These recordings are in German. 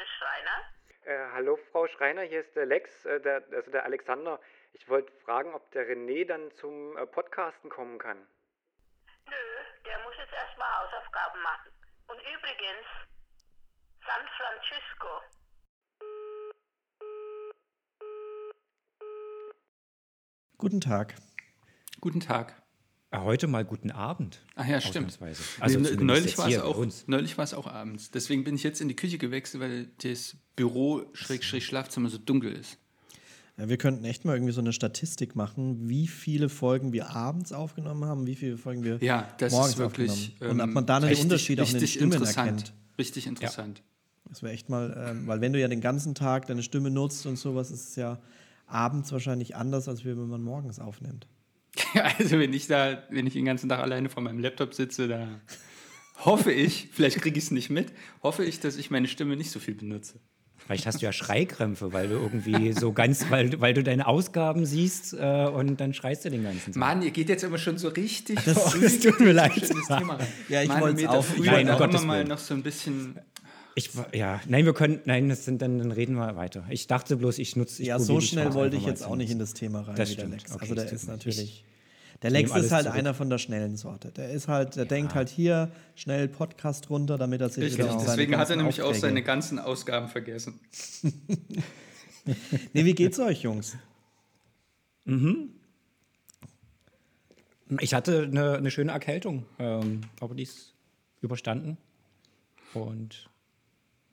ist Schreiner. Äh, hallo Frau Schreiner, hier ist der Lex, äh, der, also der Alexander. Ich wollte fragen, ob der René dann zum äh, Podcasten kommen kann. Nö, der muss jetzt erstmal Hausaufgaben machen. Und übrigens, San Francisco. Guten Tag. Guten Tag. Ah, Heute mal guten Abend. Ach ja, stimmt. Also zumindest neulich war es auch, uns. neulich war es auch abends. Deswegen bin ich jetzt in die Küche gewechselt, weil das Büro Schrägstrich Schlafzimmer so dunkel ist. Ja, wir könnten echt mal irgendwie so eine Statistik machen, wie viele Folgen wir abends aufgenommen haben, wie viele Folgen wir Ja, das morgens ist wirklich aufgenommen. Und ob ähm, man da einen richtig- Unterschied auch in den Stimmen interessant. erkennt. Richtig interessant. Das wäre echt mal, ähm, weil wenn du ja den ganzen Tag deine Stimme nutzt und sowas, ist es ja abends wahrscheinlich anders, als wenn man morgens aufnimmt. Also wenn ich da, wenn ich den ganzen Tag alleine vor meinem Laptop sitze, da hoffe ich, vielleicht kriege ich es nicht mit, hoffe ich, dass ich meine Stimme nicht so viel benutze. Vielleicht hast du ja Schreikrämpfe, weil du irgendwie so ganz, weil, du- weil du deine Ausgaben siehst äh, und dann schreist du den ganzen Tag. Mann, ihr geht jetzt immer schon so richtig Das- früh das tut mir leid. in das Thema rein. Ja, ich Meter auch- früher Nein, auch immer mal noch so ein bisschen Ich, ja, nein, wir können, nein, das sind, dann, dann reden wir weiter. Ich dachte bloß, ich nutze. Ich ja, so schnell wollte ich jetzt auch nicht in das Thema rein, Das stimmt. Okay, also der es ist natürlich. Der Lex ist halt zurück. einer von der schnellen Sorte. Der ist halt, der denkt halt hier schnell Podcast runter, damit er sich Richtig, seine deswegen hat er nämlich auch Aufträge- seine ganzen Ausgaben vergessen. Nee, wie geht's euch, Jungs? Ich hatte eine, eine schöne Erkältung, ähm, aber die ist überstanden. Und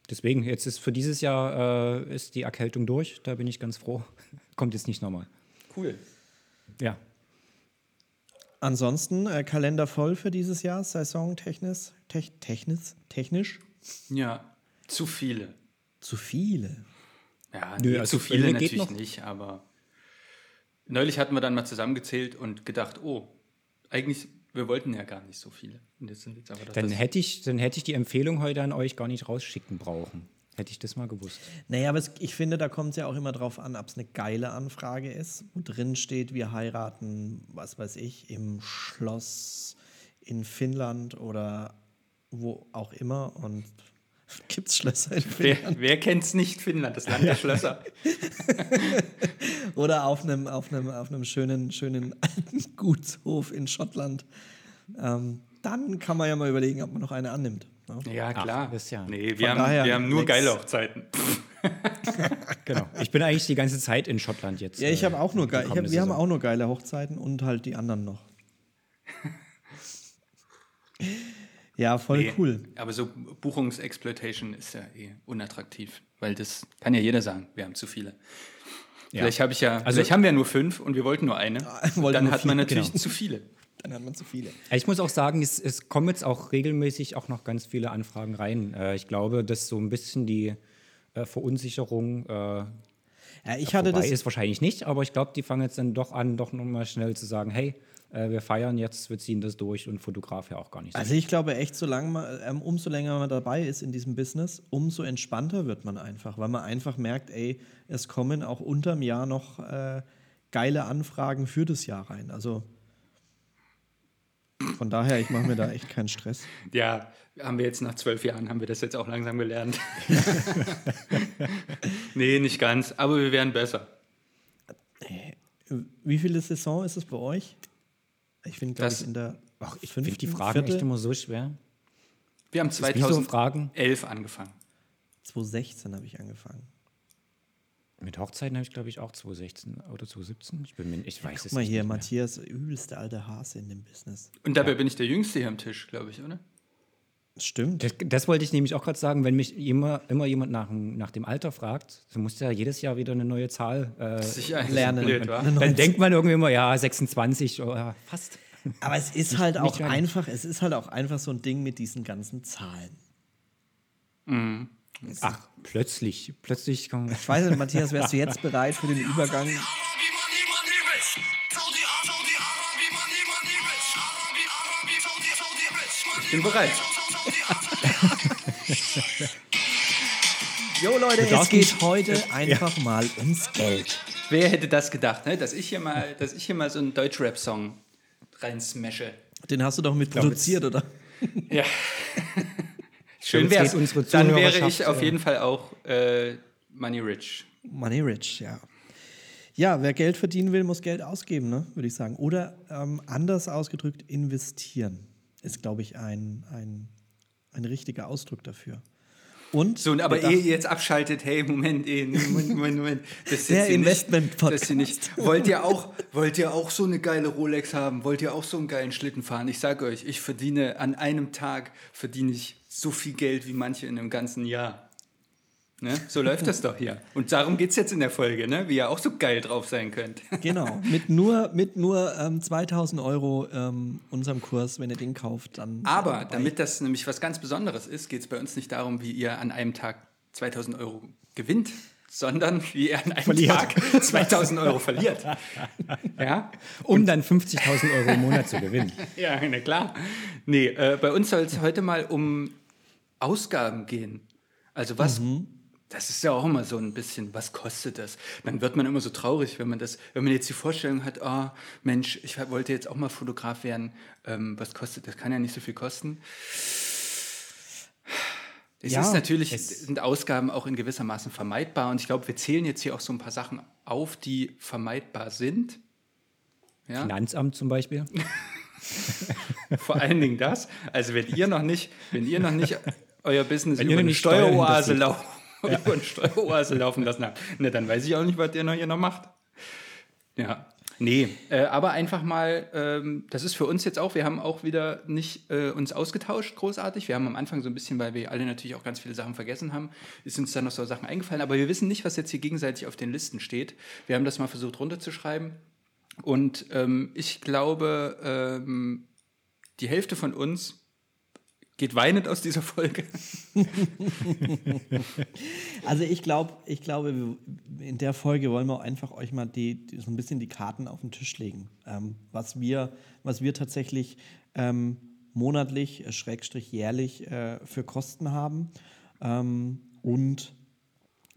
deswegen, jetzt ist für dieses Jahr äh, ist die Erkältung durch. Da bin ich ganz froh. Kommt jetzt nicht nochmal. Cool. Ja. Ansonsten äh, Kalender voll für dieses Jahr, Saison technisch, tech, technisch, technisch. Ja, zu viele. Zu viele. Ja, Nö, nee, also zu viele natürlich noch. nicht, aber neulich hatten wir dann mal zusammengezählt und gedacht, oh, eigentlich, wir wollten ja gar nicht so viele. Und jetzt sind jetzt aber das, Dann das hätte ich, dann hätte ich die Empfehlung heute an euch gar nicht rausschicken brauchen. Hätte ich das mal gewusst. Naja, aber es, ich finde, da kommt es ja auch immer drauf an, ob es eine geile Anfrage ist, wo drin steht, wir heiraten, was weiß ich, im Schloss in Finnland oder wo auch immer. Und gibt es Schlösser in Finnland? wer, wer kennt es nicht, Finnland, das Land der Schlösser. Oder auf einem, auf einem, auf einem schönen, schönen alten Gutshof in Schottland. Ähm, dann kann man ja mal überlegen, ob man noch eine annimmt. Ne? Ja, klar. das ja. Nee, wir Von haben, daher, wir haben nur Lex- geile Hochzeiten. Genau. Ich bin eigentlich die ganze Zeit in Schottland jetzt. Ja, ich äh, habe auch nur geil, wir haben auch nur geile Hochzeiten und halt die anderen noch. ja, voll Nee, cool. Aber so Buchungsexploitation ist ja eh unattraktiv, weil das kann ja jeder sagen, wir haben zu viele. Ja. Vielleicht habe ich ja, Also- vielleicht haben wir ja nur fünf und wir wollten nur eine. wollten Dann nur hat man natürlich genau. zu viele. Dann hat man zu viele. Ich muss auch sagen, es, es kommen jetzt auch regelmäßig auch noch ganz viele Anfragen rein. Äh, ich glaube, dass so ein bisschen die äh, Verunsicherung äh, Ja, ich hatte das. ist wahrscheinlich nicht, aber ich glaube, die fangen jetzt dann doch an, doch nochmal schnell zu sagen, hey, äh, wir feiern jetzt, wir ziehen das durch und Fotograf ja auch gar nicht. so. Also ich glaube echt, solange man, ähm, umso länger man dabei ist in diesem Business, umso entspannter wird man einfach, weil man einfach merkt, ey, es kommen auch unterm Jahr noch äh, geile Anfragen für das Jahr rein. Also von daher, ich mache mir da echt keinen Stress. Ja, haben wir jetzt nach zwölf Jahren, haben wir das jetzt auch langsam gelernt. nee, nicht ganz, aber wir werden besser. Wie viele Saison ist es bei euch? Ich bin, glaube Das- ich, in der Ach, ich fünften, finde die Fragen viertel? echt immer so schwer. Wir haben wie so 2011 Fragen. angefangen. 2016 habe ich angefangen. Mit Hochzeiten habe ich, glaube ich, auch 2016 oder 2017. Ich, bin mir, ich weiß es Guck mal nicht hier, mehr. Matthias, übelste alte Hase in dem Business. Und dabei bin ich der Jüngste hier am Tisch, glaube ich, oder? Stimmt. Das, das wollte ich nämlich auch gerade sagen, wenn mich immer, immer jemand nach, dem- nach dem Alter fragt, dann muss ja jedes Jahr wieder eine neue Zahl äh, Lernen. blöd, Dann neue denkt man irgendwie immer, ja, 26 oder fast. Aber es ist halt auch nicht. einfach, es ist halt auch einfach so ein Ding mit diesen ganzen Zahlen. Ach, plötzlich, plötzlich kommen. Ich weiß nicht, Matthias, wärst du jetzt bereit für den Übergang? Ich bin bereit. Jo Leute, es geht heute einfach mal ums Geld. Wer hätte das gedacht, ne? dass, ich hier mal, dass ich hier mal so einen Deutschrap-Song reinsmashe? Den hast du doch mit produziert, oder? Ja. Schön geht unsere Dann wäre ich auf äh, jeden Fall auch äh, Money Rich. Money rich, ja. Ja, wer Geld verdienen will, muss Geld ausgeben, ne? würde ich sagen. Oder ähm, anders ausgedrückt, investieren ist, glaube ich, ein, ein, ein richtiger Ausdruck dafür. Und So, aber ehe ihr jetzt abschaltet, hey, Moment, eh, Moment, Moment, Moment. Das ist Der Investment-Podcast. Wollt ihr, auch, wollt ihr auch so eine geile Rolex haben? Wollt ihr auch so einen geilen Schlitten fahren? Ich sage euch, ich verdiene an einem Tag verdiene ich so viel Geld wie manche in einem ganzen Jahr. Ne? So läuft das doch hier. Und darum geht es jetzt in der Folge, ne? wie ihr auch so geil drauf sein könnt. Genau, mit nur, mit nur ähm, 2000 Euro ähm, unserem Kurs, wenn ihr den kauft, dann. Aber damit das nämlich was ganz Besonderes ist, geht es bei uns nicht darum, wie ihr an einem Tag 2000 Euro gewinnt, sondern wie ihr an einem Verliert. Tag 2000 Euro verliert. Ja? Um dann 50.000 Euro im Monat zu gewinnen. Ja, na klar. Nee, äh, bei uns soll es heute mal um Ausgaben gehen. Also was, das ist ja auch immer so ein bisschen, was kostet das? Dann wird man immer so traurig, wenn man das, wenn man jetzt die Vorstellung hat, oh Mensch, ich wollte jetzt auch mal Fotograf werden, ähm, was kostet, das kann ja nicht so viel kosten. Es Ja, ist natürlich, es- sind Ausgaben auch in gewisser Maßen vermeidbar und ich glaube, wir zählen jetzt hier auch so ein paar Sachen auf, die vermeidbar sind. Ja? Finanzamt zum Beispiel. Vor allen Dingen das. Also wenn ihr noch nicht, wenn ihr noch nicht euer Business Wenn über eine Steueroase, hinterzieht. lau über eine Steueroase laufen lassen habt, ne, dann weiß ich auch nicht, was ihr noch hier noch macht. Ja. Nee, äh, aber einfach mal, ähm, das ist für uns jetzt auch, wir haben auch wieder nicht äh, uns ausgetauscht, großartig. Wir haben am Anfang so ein bisschen, weil wir alle natürlich auch ganz viele Sachen vergessen haben, ist uns dann noch so Sachen eingefallen, aber wir wissen nicht, was jetzt hier gegenseitig auf den Listen steht. Wir haben das mal versucht runterzuschreiben und ähm, ich glaube, ähm, die Hälfte von uns geht weinend aus dieser Folge. Also ich glaube, ich glaube, in der Folge wollen wir einfach euch mal die, die, so ein bisschen die Karten auf den Tisch legen. Ähm, was, wir, was wir tatsächlich ähm, monatlich, äh, schrägstrich jährlich äh, für Kosten haben. Ähm, und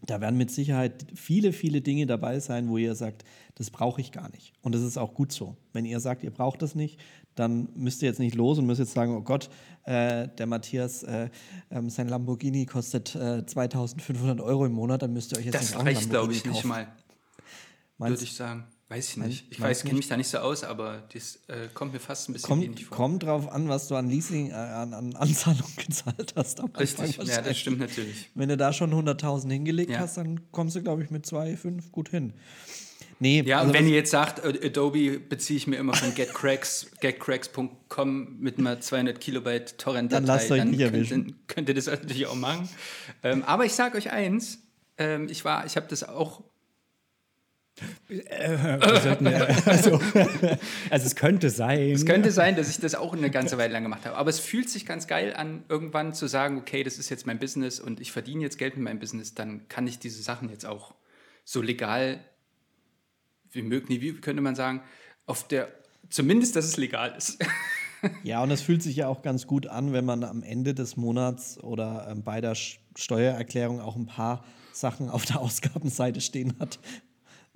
da werden mit Sicherheit viele, viele Dinge dabei sein, wo ihr sagt, das brauche ich gar nicht. Und das ist auch gut so. Wenn ihr sagt, ihr braucht das nicht, dann müsst ihr jetzt nicht los und müsst jetzt sagen, oh Gott, äh, der Matthias, äh, ähm, sein Lamborghini kostet äh, 2500 Euro im Monat, dann müsst ihr euch jetzt Das nicht ein reicht, glaube ich, nicht kaufen. mal, Meinst würde ich sagen. Weiß ich nicht. Ich weiß, kenne nicht? mich da nicht so aus, aber das äh, kommt mir fast ein bisschen Kommt, ähnlich vor. kommt drauf an, was du an Leasing, äh, an, an Anzahlung gezahlt hast. am Anfang Richtig, ja, das stimmt natürlich. Wenn du da schon 100.000 hingelegt Ja. hast, dann kommst du, glaube ich, mit 2,5 gut hin. Nee, Ja, also und wenn ihr jetzt sagt, Adobe beziehe ich mir immer von getcracks, getcracks.com mit einer 200 Kilobyte Torrent-Datei, Dann lasst euch nicht könnt, erwischen. könnt ihr das natürlich auch machen. Ähm, aber ich sage euch eins, ähm, ich war, ich habe das auch äh, also, also es könnte sein. Es könnte sein, dass ich das auch eine ganze Weile lang gemacht habe. Aber es fühlt sich ganz geil an, irgendwann zu sagen, okay, das ist jetzt mein Business und ich verdiene jetzt Geld mit meinem Business, dann kann ich diese Sachen jetzt auch so legal wie möglich, wie könnte man sagen, auf der, zumindest, dass es legal ist. Ja, und es fühlt sich ja auch ganz gut an, wenn man am Ende des Monats oder ähm, bei der Steuererklärung auch ein paar Sachen auf der Ausgabenseite stehen hat,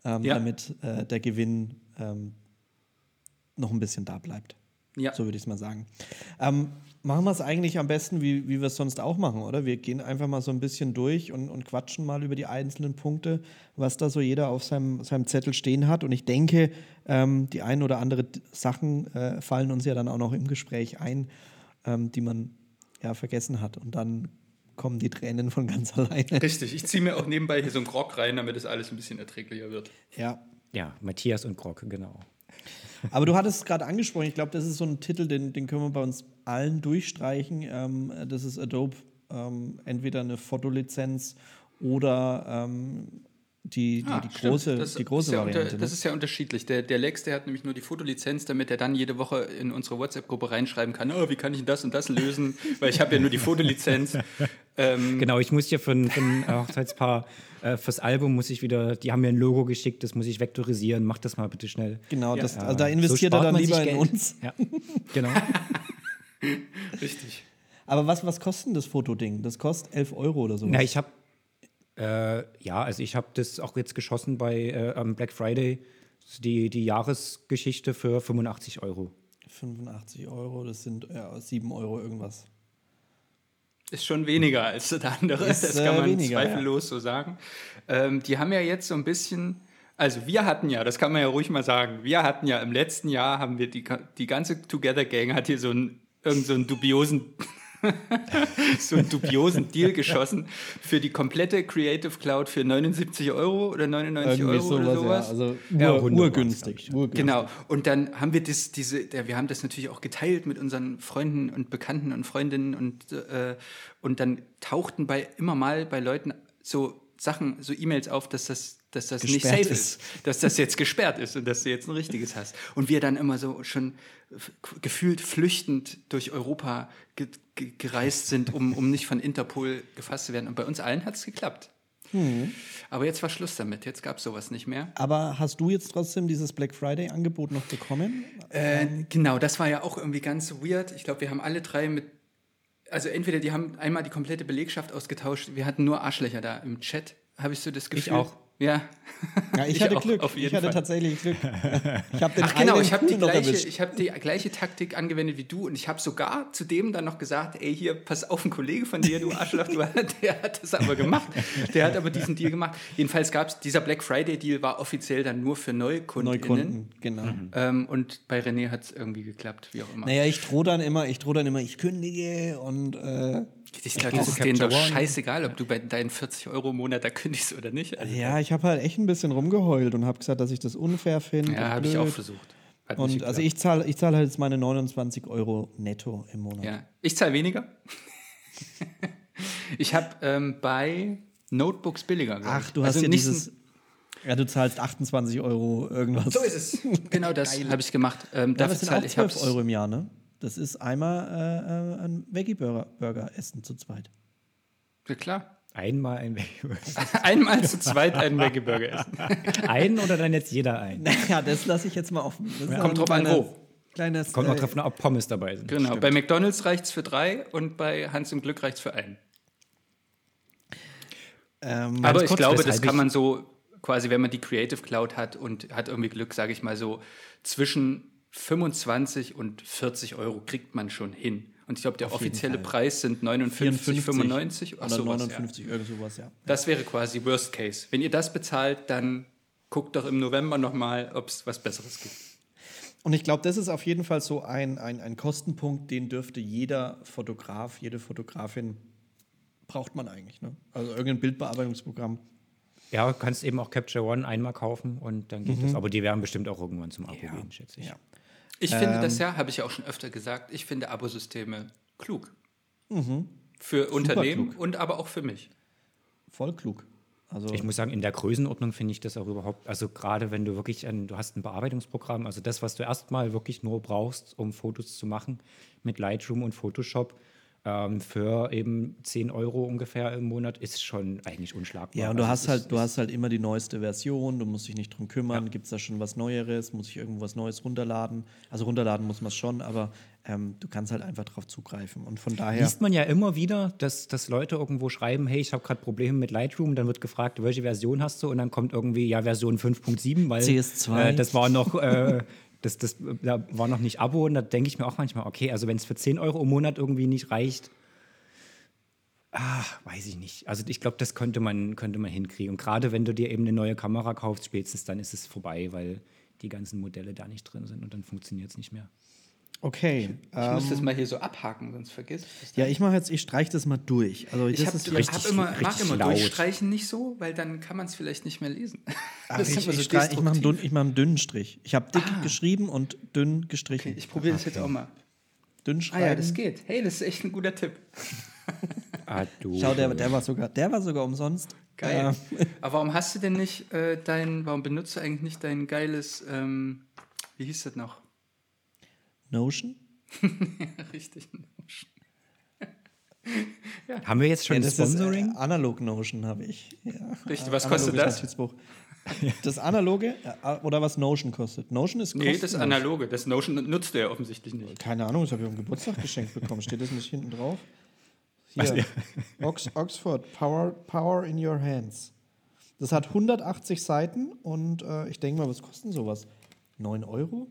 ähm, Ja. damit äh, der Gewinn ähm, noch ein bisschen da bleibt. Ja. So würde ich es mal sagen. Ähm, machen wir es eigentlich am besten, wie, wie wir es sonst auch machen, oder? Wir gehen einfach mal so ein bisschen durch und, und quatschen mal über die einzelnen Punkte, was da so jeder auf seinem, seinem Zettel stehen hat. Und ich denke, ähm, die ein oder andere Sachen äh, fallen uns ja dann auch noch im Gespräch ein, ähm, die man ja vergessen hat. Und dann kommen die Tränen von ganz alleine. Richtig, ich ziehe mir auch nebenbei hier so einen Grog rein, damit das alles ein bisschen erträglicher wird. Ja. Ja, Matthias und Grog, genau. Aber du hattest es gerade angesprochen, ich glaube, das ist so ein Titel, den, den können wir bei uns allen durchstreichen. Ähm, das ist Adobe, ähm, entweder eine Fotolizenz oder ähm, die, die, Ah, die große, das die große ist ja Variante. Unter, das ne? ist ja unterschiedlich. Der, der Lex, der hat nämlich nur die Fotolizenz, damit er dann jede Woche in unsere WhatsApp-Gruppe reinschreiben kann, oh, wie kann ich das und das lösen, weil ich habe ja nur die Fotolizenz. ähm, Genau, ich muss dir für ein, für ein Hochzeitspaar, äh, fürs Album muss ich wieder, die haben mir ein Logo geschickt, das muss ich vektorisieren, mach das mal bitte schnell. Genau, das, Ja, also da so investiert er spart dann lieber in uns. Ja, genau. richtig. Aber was, was kostet denn das Fotoding? Das kostet 11 Euro oder so. Na, ich habe, äh, ja, also ich habe das auch jetzt geschossen bei äh, am Black Friday, die, die Jahresgeschichte für 85 Euro. 85 Euro, das sind ja, 7 Euro irgendwas. Ist schon weniger als das andere, Ist, das äh, kann man weniger, zweifellos so sagen. Ähm, die haben ja jetzt so ein bisschen, also wir hatten ja, das kann man ja ruhig mal sagen, wir hatten ja im letzten Jahr, haben wir die, die ganze Together Gang hat hier so einen, irgend so einen dubiosen so einen dubiosen Deal geschossen für die komplette Creative Cloud für 79 Euro oder 99 Irgendwie Euro oder sowas. ja. Also Ja, ur, 100 urgünstig. urgünstig. Genau. Und dann haben wir das, diese, ja, wir haben das natürlich auch geteilt mit unseren Freunden und Bekannten und Freundinnen und, äh, und dann tauchten bei immer mal bei Leuten so Sachen, so E-Mails auf, dass das, dass das nicht safe ist. ist. dass das jetzt gesperrt ist und dass du jetzt ein richtiges hast. Und wir dann immer so schon gefühlt flüchtend durch Europa ge ge gereist sind, um, um nicht von Interpol gefasst zu werden. Und bei uns allen hat es geklappt. Hm. Aber jetzt war Schluss damit. Jetzt gab es sowas nicht mehr. Aber hast du jetzt trotzdem dieses Black Friday-Angebot noch bekommen? Äh, genau, das war ja auch irgendwie ganz weird. Ich glaube, wir haben alle drei mit. Also entweder die haben einmal die komplette Belegschaft ausgetauscht, wir hatten nur Arschlöcher da im Chat, habe ich so das Gefühl. auch. Ja. Ja, ich, hatte auch, Glück. Ich hatte Fall. tatsächlich Glück. Ich habe den Ach genau, ich habe die, gleiche- ich hab die gleiche Taktik angewendet wie du und ich habe sogar zu dem dann noch gesagt, ey, hier, pass auf, ein Kollege von dir, du Arschloch, du, der hat das aber gemacht. Der hat aber diesen Deal gemacht. Jedenfalls gab es, dieser Black Friday-Deal war offiziell dann nur für NeukundInnen. Neukunden, genau. Ähm, und bei René hat es irgendwie geklappt, wie auch immer. Naja, ich drohe dann immer, ich drohe dann immer, ich kündige und äh, Ich glaube, das ist denen doch scheißegal, ob du bei deinen 40 Euro im Monat da kündigst oder nicht. Also, ja, ich habe halt echt ein bisschen rumgeheult und habe gesagt, dass ich das unfair finde. ja, habe ich auch versucht. Hat Und also ich zahle ich zahl halt jetzt meine 29 Euro netto im Monat. Ja, ich zahle weniger. ich habe ähm, bei Notebooks billiger. glaub Ach, du hast Also ja dieses. Ja, du zahlst 28 Euro irgendwas. So ist es. Genau das habe ich gemacht. Ähm, Ja, dafür das sind zahle auch ich 12 hab's- Euro im Jahr, ne? Das ist einmal äh, äh, ein Veggie-Burger Burger essen zu zweit. Ja, klar. Einmal ein Einmal zu zweit einen Veggie Burger essen. Ein oder dann jetzt jeder ein? Ja, das lasse ich jetzt mal offen. Das ist Kommt ein drauf an, kleines- wo. Kleines, Kommt auch äh, drauf an, ob Pommes dabei sind. Genau. Bei McDonalds reicht es für drei und bei Hans im Glück reicht es für einen. ähm, Aber ich kurz, glaube, das kann man so quasi, wenn man die Creative Cloud hat und hat irgendwie Glück, sage ich mal so, zwischen 25 und 40 Euro kriegt man schon hin. Und ich glaube, der Auf offizielle Fall. Preis sind 59, 95 oder sowas, 59, irgend sowas, ja. Ja. Das wäre quasi Worst Case. Wenn ihr das bezahlt, dann guckt doch im November nochmal, ob es was Besseres gibt. Und ich glaube, das ist auf jeden Fall so ein, ein, ein Kostenpunkt, den dürfte jeder Fotograf, jede Fotografin braucht man eigentlich. Ne? Also irgendein Bildbearbeitungsprogramm. Ja, du kannst eben auch Capture One einmal kaufen und dann geht das. Aber die werden bestimmt auch irgendwann zum Abo gehen, schätze ich. Ja. Ich finde das ja, habe ich ja auch schon öfter gesagt, ich finde Abosysteme klug. Für Unternehmen klug. und aber auch für mich. Voll klug. Also Ich muss sagen, in der Größenordnung finde ich das auch überhaupt, also gerade wenn du wirklich ein, du hast ein Bearbeitungsprogramm, also das, was du erstmal wirklich nur brauchst, um Fotos zu machen mit Lightroom und Photoshop, ähm, für eben 10 Euro ungefähr im Monat, ist schon eigentlich unschlagbar. ja, und du Also hast halt, du hast halt immer die neueste Version, du musst dich nicht drum kümmern, gibt es da schon was Neueres, muss ich irgendwas Neues runterladen. Also runterladen muss man es schon, aber ähm, du kannst halt einfach drauf zugreifen. Und von daher. Liest man ja immer wieder, dass, dass Leute irgendwo schreiben, hey, ich habe gerade Probleme mit Lightroom, dann wird gefragt, welche Version hast du? Und dann kommt irgendwie, ja, Version 5.7, weil CS2. Äh, das war noch, äh, das, das da war noch nicht Abo. Und da denke ich mir auch manchmal, okay, also wenn es für 10 Euro im Monat irgendwie nicht reicht, ah, weiß ich nicht. Also ich glaube, das könnte man, könnte man hinkriegen. Und gerade wenn du dir eben eine neue Kamera kaufst, spätestens dann ist es vorbei, weil die ganzen Modelle da nicht drin sind und dann funktioniert es nicht mehr. Okay. Ich muss das mal hier so abhaken, sonst vergisst ich das. Ja, ich mache jetzt, ich streiche das mal durch. Also Ich das habe ist richtig- hab immer, richtig immer laut. durchstreichen nicht so, weil dann kann man es vielleicht nicht mehr lesen. Ach, ist ich, immer so ich, ich mache einen, mach einen dünnen Strich. Ich habe dick geschrieben und dünn gestrichen. Okay, ich probiere das jetzt auch mal. Dünn Ah schreiben. ja, das geht. Hey, das ist echt ein guter Tipp. Ah, du. Schau, der, der war sogar, der war sogar umsonst. Geil. Äh, Aber warum hast du denn nicht äh, dein, warum benutzt du eigentlich nicht dein geiles, ähm, wie hieß das noch? Notion? Richtig. Haben wir jetzt schon Ja, das Sponsoring? ist äh, Analog Notion habe ich. Ja. Richtig. Was kostet das? Das analoge ja, oder was Notion kostet? Notion ist Nee, das kostenlos. analoge. Das Notion nutzt du ja offensichtlich nicht. Keine Ahnung, das habe ich am Geburtstag geschenkt bekommen. Steht das nicht hinten drauf? Hier. Ox Oxford, Power, Power in Your Hands. Das hat 180 Seiten und äh, ich denke mal, was kostet sowas? 9 Euro?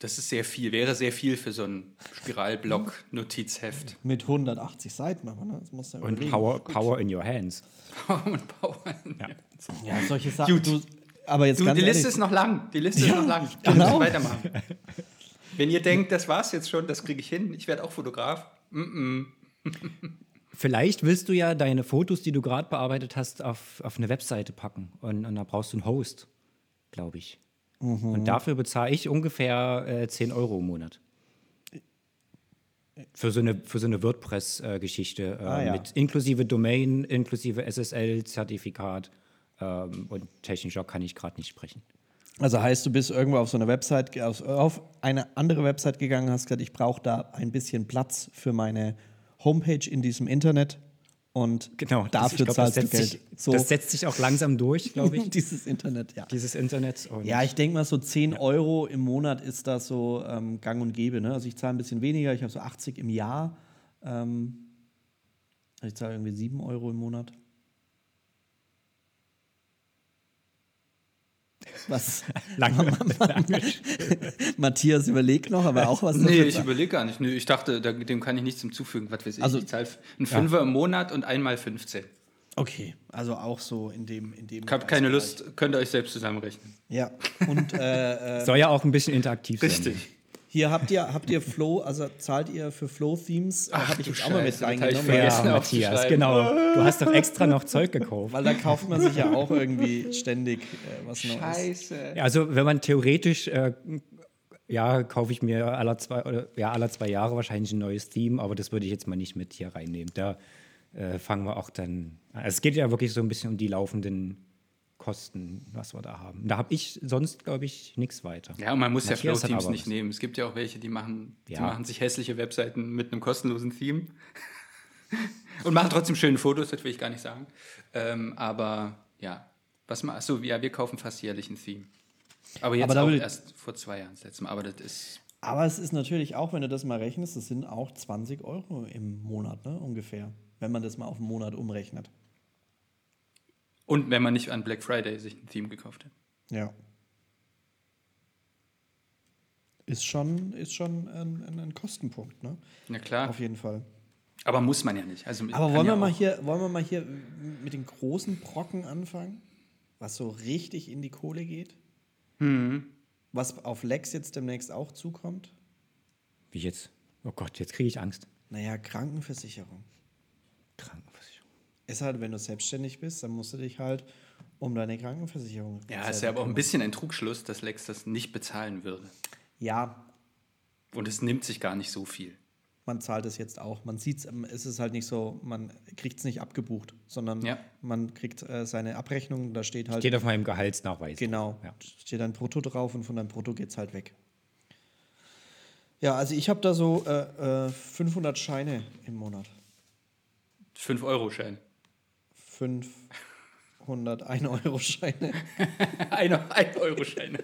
Das ist sehr viel, wäre sehr viel für so ein Spiralblock-Notizheft. Mit 180 Seiten, aber ne? das muss ja Und überlegen. Power, Power in your hands. Und Power. Ja, solche Sachen. Gut. Du, aber jetzt Du, ganz die ehrlich, Liste ist noch lang. Die Liste ist noch lang. Wir genau. müssen weitermachen. Wenn ihr denkt, das war's jetzt schon, das kriege ich hin, ich werde auch Fotograf. Vielleicht willst du ja deine Fotos, die du gerade bearbeitet hast, auf, auf eine Webseite packen. Und, und da brauchst du einen Host, glaube ich. Und dafür bezahle ich ungefähr äh, 10 Euro im Monat. Für so eine, für so eine WordPress-Geschichte äh, Ah, ja. mit inklusive Domain, inklusive SSL-Zertifikat ähm, und technischer kann ich gerade nicht sprechen. Also heißt, du bist irgendwo auf so einer Website, auf, auf eine andere Website gegangen, hast gesagt, ich brauche da ein bisschen Platz für meine Homepage in diesem Internet und Genau, das- dafür glaub, zahlst das du setzt Geld. Sich, Das setzt sich auch langsam durch, glaube ich, dieses Internet, ja. dieses Internet. Und Ja, ich denke mal, so 10 Euro im Monat ist da so ähm, gang und gäbe. Ne? Also ich zahle ein bisschen weniger, ich habe so 80 im Jahr. Ähm, ich zahle irgendwie 7 Euro im Monat. Was? lange, lange Matthias überlegt noch, aber auch was Nee, ich überlege gar nicht. Nö, ich dachte, da, dem kann ich nichts hinzufügen. Was weiß ich. Also- ich zahle einen Fünfer im Monat und einmal 15. Okay, also auch so in dem. In dem Ich habe keine Lust, könnt ihr euch selbst zusammenrechnen. Ja, und äh, äh, Soll ja auch ein bisschen interaktiv sein. Richtig. Hier habt ihr, habt ihr Flow, also zahlt ihr für Flow-Themes? Ach, Habe ich jetzt auch mal mit reingenommen. vergessen. Ja. Matthias, genau. Du hast doch extra noch Zeug gekauft. Weil da kauft man sich ja auch irgendwie ständig äh, was Neues. Scheiße. Ja, also wenn man theoretisch, äh, ja, kaufe ich mir aller zwei, oder, ja, aller zwei Jahre wahrscheinlich ein neues Theme, aber das würde ich jetzt mal nicht mit hier reinnehmen. Da äh, fangen wir auch dann, an. es geht ja wirklich so ein bisschen um die laufenden Kosten, was wir da haben. Da habe ich sonst, glaube ich, nichts weiter. Ja, und man muss Matthias ja aber nicht was. nehmen. Es gibt ja auch welche, die machen, die Ja. machen sich hässliche Webseiten mit einem kostenlosen Theme. und machen trotzdem schöne Fotos, das will ich gar nicht sagen. Ähm, aber ja, was mal, achso, ja, wir kaufen fast jährlich ein Theme. Aber jetzt Aber auch will- erst vor zwei Jahren das letzte Mal. Aber das ist, Aber es ist natürlich auch, wenn du das mal rechnest, das sind auch 20 Euro im Monat, ne, ungefähr. Wenn man das mal auf einen Monat umrechnet. Und wenn man nicht an Black Friday sich ein Theme gekauft hat. Ja. Ist schon, ist schon ein, ein, ein Kostenpunkt, ne? Na klar, Auf jeden Fall. aber muss man ja nicht. Also, Aber wollen ja wir, mal hier, wollen wir mal hier mit den großen Brocken anfangen? Was so richtig in die Kohle geht? Mhm. Was auf Lex jetzt demnächst auch zukommt? Wie jetzt? Oh Gott, jetzt kriege ich Angst. Naja, Krankenversicherung. Krankenversicherung. Ist halt, wenn du selbstständig bist, dann musst du dich halt um deine Krankenversicherung Ja, ist ja aber auch ein bisschen ein Trugschluss, dass Lex das nicht bezahlen würde. Ja, Und es nimmt sich gar nicht so viel. man zahlt es jetzt auch. Man sieht es, ist halt nicht so, man kriegt es nicht abgebucht, sondern Ja. man kriegt äh, seine Abrechnung, da steht halt, Steht auf meinem Gehaltsnachweis. genau, Ja. steht ein Brutto drauf und von deinem Brutto geht es halt weg. Ja, also ich habe da so äh, äh, 500 Scheine im Monat. 5-Euro-Schein. 500 1-Euro-Scheine. Ein 1-Euro-Scheine.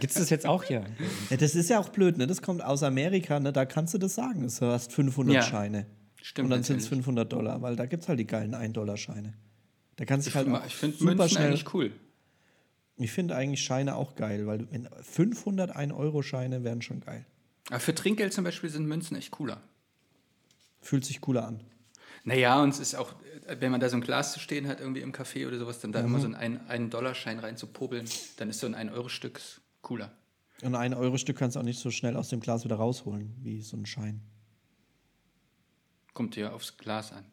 Gibt es das jetzt auch hier? Ja, das ist ja auch blöd, ne? Das kommt aus Amerika, ne? Da kannst du das sagen. Du hast 500 Ja, Scheine. stimmt Und dann sind es natürlich. 500 Dollar, weil da gibt es halt die geilen 1-Dollar-Scheine. Da kannst du Ich, halt ich finde Münzen schnell. eigentlich cool. Ich finde eigentlich Scheine auch geil, weil du- wenn 500 1-Euro-Scheine wären schon geil. Aber für Trinkgeld zum Beispiel sind Münzen echt cooler. Fühlt sich cooler an. Naja, und es ist auch, wenn man da so ein Glas zu stehen hat, irgendwie im Café oder sowas, dann da immer so einen 1-Dollar-Schein reinzupobeln, dann ist so ein 1-Euro-Stück cooler. Und ein Euro-Stück kannst du auch nicht so schnell aus dem Glas wieder rausholen, wie so ein Schein. Kommt dir aufs Glas an.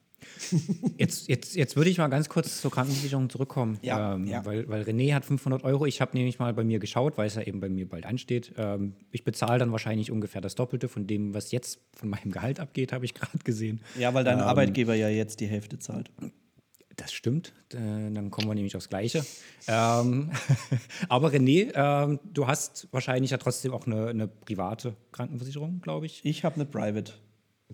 Jetzt, jetzt, jetzt würde ich mal ganz kurz zur Krankenversicherung zurückkommen. Ja, ähm, ja. Weil, weil René hat 500 Euro. Ich habe nämlich mal bei mir geschaut, weil es ja eben bei mir bald ansteht. Ähm, ich bezahle dann wahrscheinlich ungefähr das Doppelte von dem, was jetzt von meinem Gehalt abgeht, habe ich gerade gesehen. Ja, weil dein Ähm, Arbeitgeber ja jetzt die Hälfte zahlt. Das stimmt. Äh, dann kommen wir nämlich aufs Gleiche. Ähm, aber René, ähm, du hast wahrscheinlich ja trotzdem auch eine, eine private Krankenversicherung, glaube ich. Ich habe eine Private.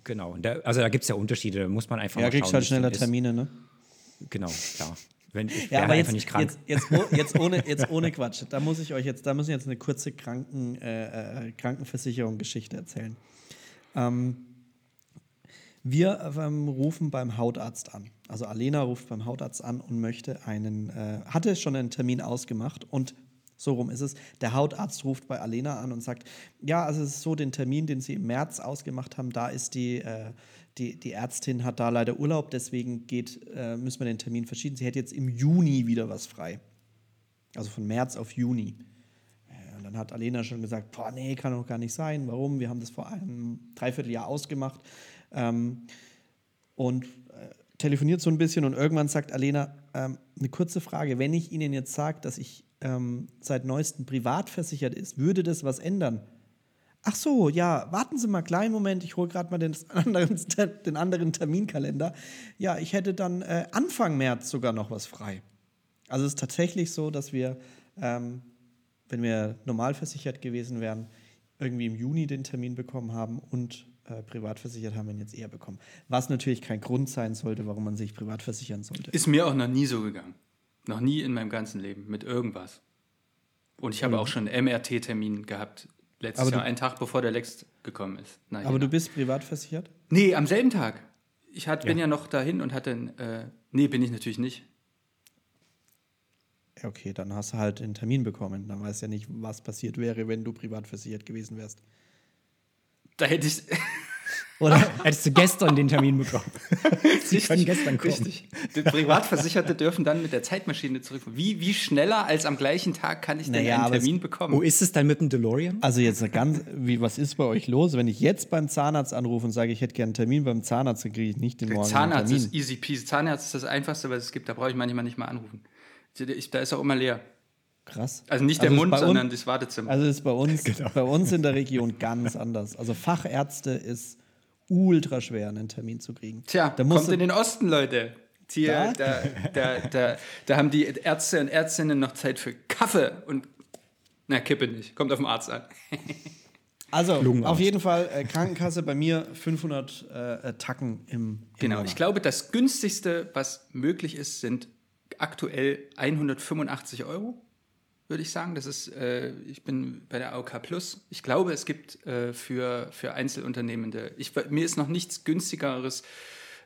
Genau. Da, also da gibt es ja Unterschiede. Da muss man einfach Ja, mal kriegst schauen, halt schneller. Termine, ne? Genau, klar. Wenn, ich Ja, aber jetzt, jetzt, jetzt, oh- jetzt, ohne, jetzt ohne Quatsch. Da muss ich euch jetzt, da muss ich jetzt eine kurze Kranken, äh, äh, Krankenversicherung-Geschichte erzählen. Ähm, wir ähm, rufen beim Hautarzt an. Also Alena ruft beim Hautarzt an und möchte einen, äh, hatte schon einen Termin ausgemacht und So rum ist es. Der Hautarzt ruft bei Alena an und sagt, ja, also es ist so, den Termin, den sie im März ausgemacht haben, da ist die, äh, die, die Ärztin hat da leider Urlaub, deswegen geht, äh, müssen wir den Termin verschieben. Sie hätte jetzt im Juni wieder was frei. Also von März auf Juni. Ja, Und dann hat Alena schon gesagt, boah, nee, kann doch gar nicht sein. Warum? Wir haben das vor einem Dreivierteljahr ausgemacht. Ähm, und äh, telefoniert so ein bisschen und irgendwann sagt Alena, ähm, eine kurze Frage, wenn ich Ihnen jetzt sage, dass ich ähm, seit neuestem privat versichert ist, würde das was ändern? Ach so, ja, warten Sie mal einen kleinen Moment, ich hole gerade mal den anderen, den anderen Terminkalender. Ja, ich hätte dann äh, Anfang März sogar noch was frei. Also es ist tatsächlich so, dass wir, ähm, wenn wir normal versichert gewesen wären, irgendwie im Juni den Termin bekommen haben und äh, privat versichert haben wir ihn jetzt eher bekommen. Was natürlich kein Grund sein sollte, warum man sich privat versichern sollte. Ist mir auch noch nie so gegangen. Noch nie in meinem ganzen Leben mit irgendwas. Und ich habe auch schon einen MRT-Termin gehabt. Letztes Aber du- Jahr, einen Tag bevor der Lex gekommen ist. Na, Aber genau. du bist privat versichert? Nee, am selben Tag. Ich hat, bin ja noch dahin und hatte. einen, Äh, nee, bin ich natürlich nicht. Ja, okay, dann hast du halt den Termin bekommen. Dann weißt du ja nicht, was passiert wäre, wenn du privat versichert gewesen wärst. Da hätte ich. Oder? Hättest du gestern den Termin bekommen. Sie können gestern kommen. Richtig. Die Privatversicherte dürfen dann mit der Zeitmaschine zurück. Wie, wie schneller als am gleichen Tag kann ich denn Naja, einen Termin bekommen? Wo ist es dann mit dem DeLorean? Also jetzt ganz, wie, was ist bei euch los? Wenn ich jetzt beim Zahnarzt anrufe und sage, ich hätte gerne einen Termin beim Zahnarzt, dann kriege ich nicht den Der morgigen Zahnarzt Termin. ist easy peasy. Zahnarzt ist das Einfachste, was es gibt. Da brauche ich manchmal nicht mal anrufen. Ich, da ist auch immer leer. Krass. Also nicht der ist Mund, uns- sondern das Wartezimmer. Also ist bei uns, bei uns in der Region ganz anders. Also Fachärzte ist ultra schwer, einen Termin zu kriegen. Tja, da musst kommt du, in den Osten, Leute. Hier, da, da, da, da haben die Ärzte und Ärztinnen noch Zeit für Kaffee und. Na, Kippe nicht. Kommt auf den Arzt an. also Lungenarzt. auf jeden Fall äh, Krankenkasse bei mir 500 äh, äh, Tacken im, im Genau. Monat. Ich glaube, das günstigste, was möglich ist, sind aktuell 185 Euro, würde ich sagen. Das ist, äh, ich bin bei der AOK Plus. Ich glaube, es gibt äh, für, für Einzelunternehmende, ich, mir ist noch nichts günstigeres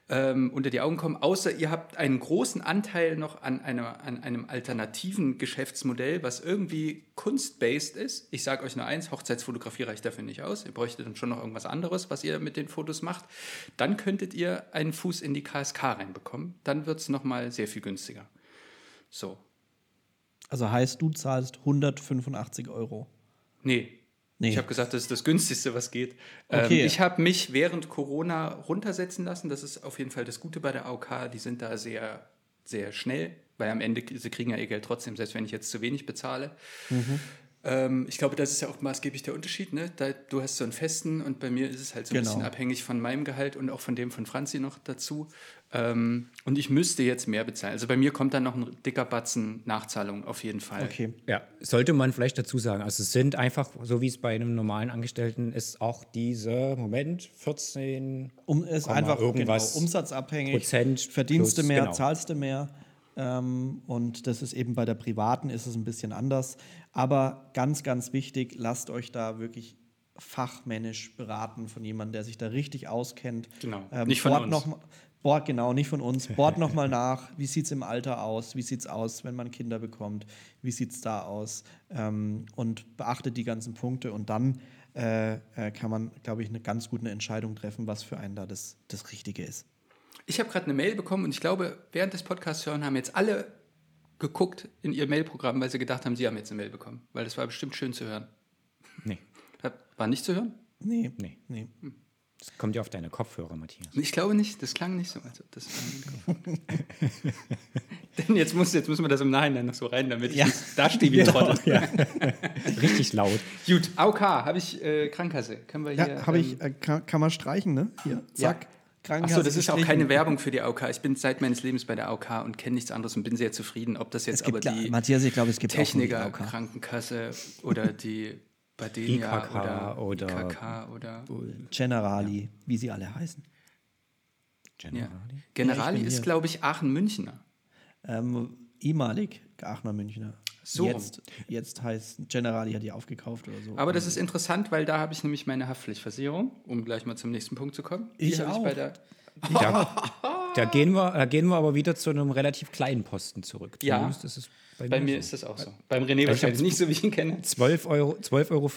ähm, unter die Augen kommen, außer ihr habt einen großen Anteil noch an, einer, an einem alternativen Geschäftsmodell, was irgendwie kunstbased ist. Ich sage euch nur eins, Hochzeitsfotografie reicht dafür nicht aus. Ihr bräuchtet dann schon noch irgendwas anderes, was ihr mit den Fotos macht. Dann könntet ihr einen Fuß in die KSK reinbekommen. Dann wird es nochmal sehr viel günstiger. So. Also heißt, du zahlst 185 Euro. Nee. Nee. Ich habe gesagt, das ist das günstigste, was geht. Okay. Ähm, ich habe mich während Corona runtersetzen lassen. Das ist auf jeden Fall das Gute bei der AOK. Die sind da sehr, sehr schnell, weil am Ende, sie kriegen ja ihr Geld trotzdem, selbst wenn ich jetzt zu wenig bezahle. Mhm. Ähm, ich glaube, das ist ja auch maßgeblich der Unterschied. Ne? Da, du hast so einen festen und bei mir ist es halt so ein Genau. bisschen abhängig von meinem Gehalt und auch von dem von Franzi noch dazu. Ähm, und ich müsste jetzt mehr bezahlen. Also bei mir kommt dann noch ein dicker Batzen Nachzahlung auf jeden Fall. Okay. Ja, sollte man vielleicht dazu sagen. Also es sind einfach, so wie es bei einem normalen Angestellten ist, auch diese, Moment, 14 Um, ist einfach irgendwas genau, umsatzabhängig. Prozent Verdienst du plus, mehr, genau. zahlst du mehr. Ähm, und das ist eben bei der privaten ist es ein bisschen anders. Aber ganz, ganz wichtig, lasst euch da wirklich fachmännisch beraten von jemandem, der sich da richtig auskennt. Genau, Ähm, nicht von uns. Noch, bohrt, genau, nicht von uns. Bohrt nochmal nach, wie sieht es im Alter aus? Wie sieht es aus, wenn man Kinder bekommt? Wie sieht es da aus? Ähm, und beachtet die ganzen Punkte und dann äh, äh, kann man, glaube ich, eine ganz gute Entscheidung treffen, was für einen da das, das Richtige ist. Ich habe gerade eine Mail bekommen und ich glaube, während des Podcasts hören haben jetzt alle geguckt in ihr Mailprogramm, weil sie gedacht haben, sie haben jetzt eine Mail bekommen. Weil das war bestimmt schön zu hören. Nee, War nicht zu hören? Nee. nee. nee. Das kommt ja auf deine Kopfhörer, Matthias. Ich glaube nicht, das klang nicht so. Also das war mein Kopf. Denn jetzt, muss, jetzt müssen wir das im Nachhinein noch so rein, damit ich Ja. nicht da stehe wie ein Trottel. Richtig laut. Gut, AOK, habe ich äh, Krankenkasse. Können wir hier. Ja, habe ich, ähm, äh, kann, kann man streichen, ne? Hier, zack. Achso, das ist auch keine Werbung für die AOK. Ich bin seit meines Lebens bei der AOK und kenne nichts anderes und bin sehr zufrieden. Ob das jetzt Es gibt, aber die Matthias, ich glaube, es gibt Techniker, auch die AOK. Krankenkasse oder die Badenia IKK oder, oder- IKK oder Generali, wie sie alle heißen. ja. Generali? Generali bin ist, glaube ich, Aachen-Münchner. Ähm, ehemalig Aachener Münchner. So Jetzt, jetzt heißt Generali hat die aufgekauft oder so. Aber das ist interessant, weil da habe ich nämlich meine Haftpflichtversicherung, um gleich mal zum nächsten Punkt zu kommen. Die Ich habe auch. bei der Da, Da gehen, wir, da gehen wir aber wieder zu einem relativ kleinen Posten zurück. Ja. Zumindest ist es bei, Bei mir so. ist das auch so. Beim René wahrscheinlich nicht so, wie ich ihn kenne. 12,50 Euro, 12,50 Euro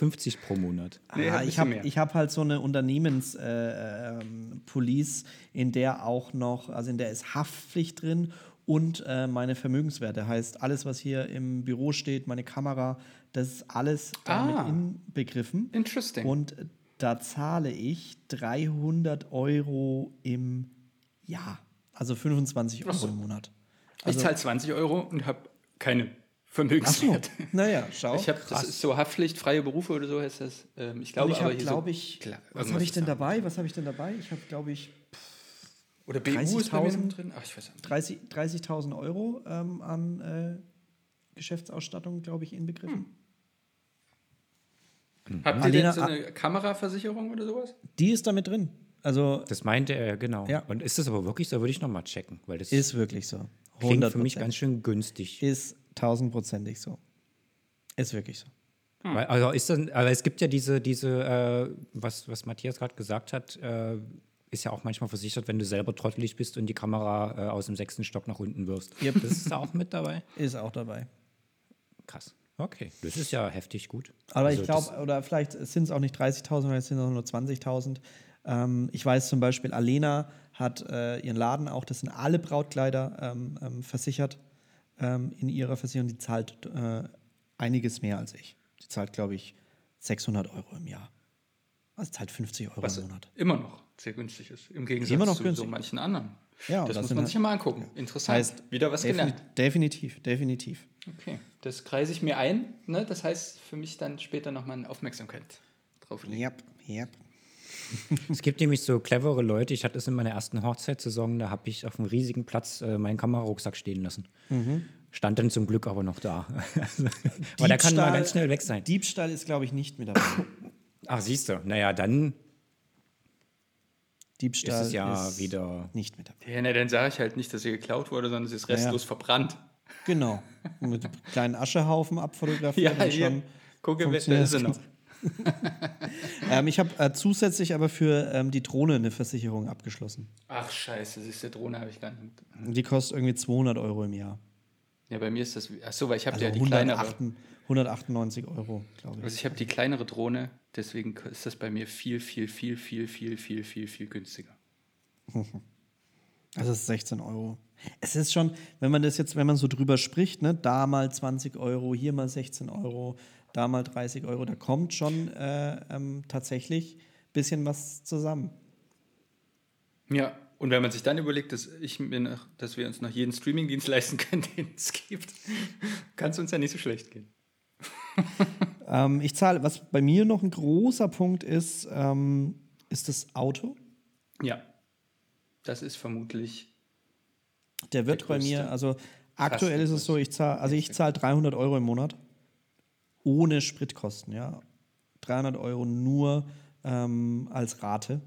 pro Monat. Nee, hat Ah, ich habe hab halt so eine Unternehmenspolice, äh, ähm, in der auch noch, also in der ist Haftpflicht drin und äh, meine Vermögenswerte. Heißt, alles, was hier im Büro steht, meine Kamera, das ist alles damit Ah. inbegriffen. Interesting. Und da zahle ich 300 Euro im Jahr. Also 25 Euro so. im Monat. ich zahle 20 Euro und habe keine Vermögenswerte. Naja, schau. Ich habe, das ist so Haftpflichtfreie Berufe oder so heißt das. Ähm, ich glaube und ich habe, glaube so, ich, Klar, was habe ich denn da. dabei? Was habe ich denn dabei? Ich habe, glaube ich, Oder BU ist bei mir 30.000? noch drin. Ach, ich weiß nicht. 30 30.000 Euro ähm, an äh, Geschäftsausstattung, glaube ich, inbegriffen. Habt ihr Alena, denn so eine Kameraversicherung oder sowas? Die ist da mit drin. Also Das meinte er, genau. Ja. Und ist das aber wirklich so? Würde ich nochmal checken, weil das ist wirklich so. klingt für 100%. mich ganz schön günstig. Ist tausendprozentig so. Ist wirklich so. Weil, also ist das, aber es gibt ja diese, diese äh, was, was Matthias gerade gesagt hat, äh, ist ja auch manchmal versichert, wenn du selber trottelig bist und die Kamera äh, aus dem sechsten Stock nach unten wirfst. Yep. Das ist auch mit dabei. Ist auch dabei. Krass. Okay, das ist ja heftig gut. Aber Also ich glaube, oder vielleicht sind es auch nicht 30.000, vielleicht sind es auch nur 20.000. Ähm, ich weiß zum Beispiel, Alena hat äh, ihren Laden auch, das sind alle Brautkleider ähm, ähm, versichert ähm, in ihrer Versicherung. Die zahlt äh, einiges mehr als ich. Die zahlt, glaube ich, 600 Euro im Jahr. Also zahlt 50 Euro Was im Monat. immer noch sehr günstig ist. Im Gegensatz Immer noch zu günstig. so manchen anderen. Ja, das das muss man halt- sich ja mal angucken. Interessant. Heißt, Wieder was defini- gelernt. Definitiv, definitiv. Okay, das kreise ich mir ein. Ne? Das heißt für mich dann später nochmal eine Aufmerksamkeit drauf legen. Yep, yep. Es gibt nämlich so clevere Leute. Ich hatte es in meiner ersten Hochzeitssaison, da habe ich auf einem riesigen Platz äh, meinen Kamerarucksack stehen lassen. Mhm. Stand dann zum Glück aber noch da. Also, aber der kann mal Diebstahl- ganz schnell weg sein. Diebstahl ist, glaube ich, nicht mit dabei. Ach, siehst du. Naja, dann Diebstahl ist es ja ist wieder. nicht mit dabei. Ja, ne, dann sage ich halt nicht, dass sie geklaut wurde, sondern sie ist restlos verbrannt. Genau. Mit einem kleinen Aschehaufen abfotografiert. Ja, und hier. schon Gucke, wer- ist sie es noch. ähm, ich habe äh, zusätzlich aber für ähm, die Drohne eine Versicherung abgeschlossen. Ach scheiße, der Drohne, habe ich gar nicht. Die kostet irgendwie 200 Euro im Jahr. Ja, bei mir ist das. Ach so, weil ich habe Also ja die kleinere. 108, 198 Euro, glaube Also ich. ich habe die kleinere Drohne, deswegen ist das bei mir viel, viel, viel, viel, viel, viel, viel, viel günstiger. Das ist 16 Euro. Es ist schon, wenn man das jetzt, wenn man so drüber spricht, ne, da mal 20 Euro, hier mal 16 Euro, da mal 30 Euro, da kommt schon äh, ähm, tatsächlich ein bisschen was zusammen. Ja, und wenn man sich dann überlegt, dass, ich mir noch, dass wir uns noch jeden Streamingdienst leisten können, den es gibt, kann es uns ja nicht so schlecht gehen. Ähm, ich zahle, was bei mir noch ein großer Punkt ist, ähm, ist das Auto. Ja, das ist vermutlich. Der wird bei größte mir, also aktuell ist es so, ich zahle, also ich zahle 300 Euro im Monat ohne Spritkosten, ja. 300 Euro nur ähm, als Rate,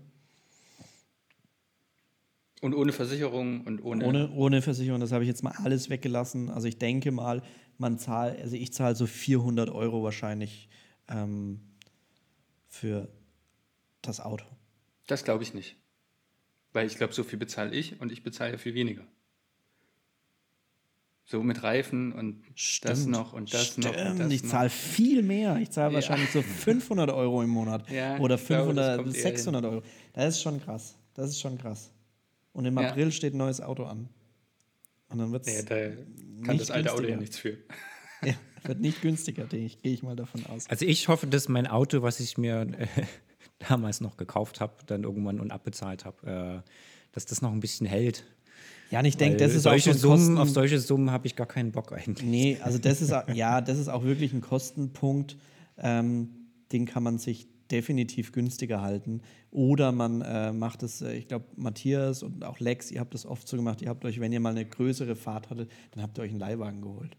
Und ohne Versicherung und ohne. ohne, ohne Versicherung. Das habe ich jetzt mal alles weggelassen. Also ich denke mal, man zahlt, also ich zahle so 400 Euro wahrscheinlich ähm, für das Auto. Das glaube ich nicht. Weil ich glaube, so viel bezahle ich und ich bezahle ja viel weniger. So mit Reifen und das noch und das noch. Und Stimmt, das ich zahle viel mehr. Ich zahle Ja. wahrscheinlich so 500 Euro im Monat. Ja, oder ich glaube, das 500, kommt eher 600 Euro. Das ist schon krass. Das ist schon krass. Und im Ja. April steht ein neues Auto an. Und dann wird es Ja, da kann das alte Auto ja günstiger. nichts für. ja, wird nicht günstiger, denke ich, gehe ich mal davon aus. Also ich hoffe, dass mein Auto, was ich mir äh, damals noch gekauft habe, dann irgendwann und abbezahlt habe, äh, dass das noch ein bisschen hält. Ja, und ich denke, das ist auch ein Summen, Kosten, auf solche Summen habe ich gar keinen Bock eigentlich. Nee, also das ist, auch- ja, das ist auch wirklich ein Kostenpunkt, ähm, den kann man sich definitiv günstiger halten. Oder man äh, macht es, äh, ich glaube, Matthias und auch Lex, ihr habt das oft so gemacht, ihr habt euch, wenn ihr mal eine größere Fahrt hattet, dann habt ihr euch einen Leihwagen geholt.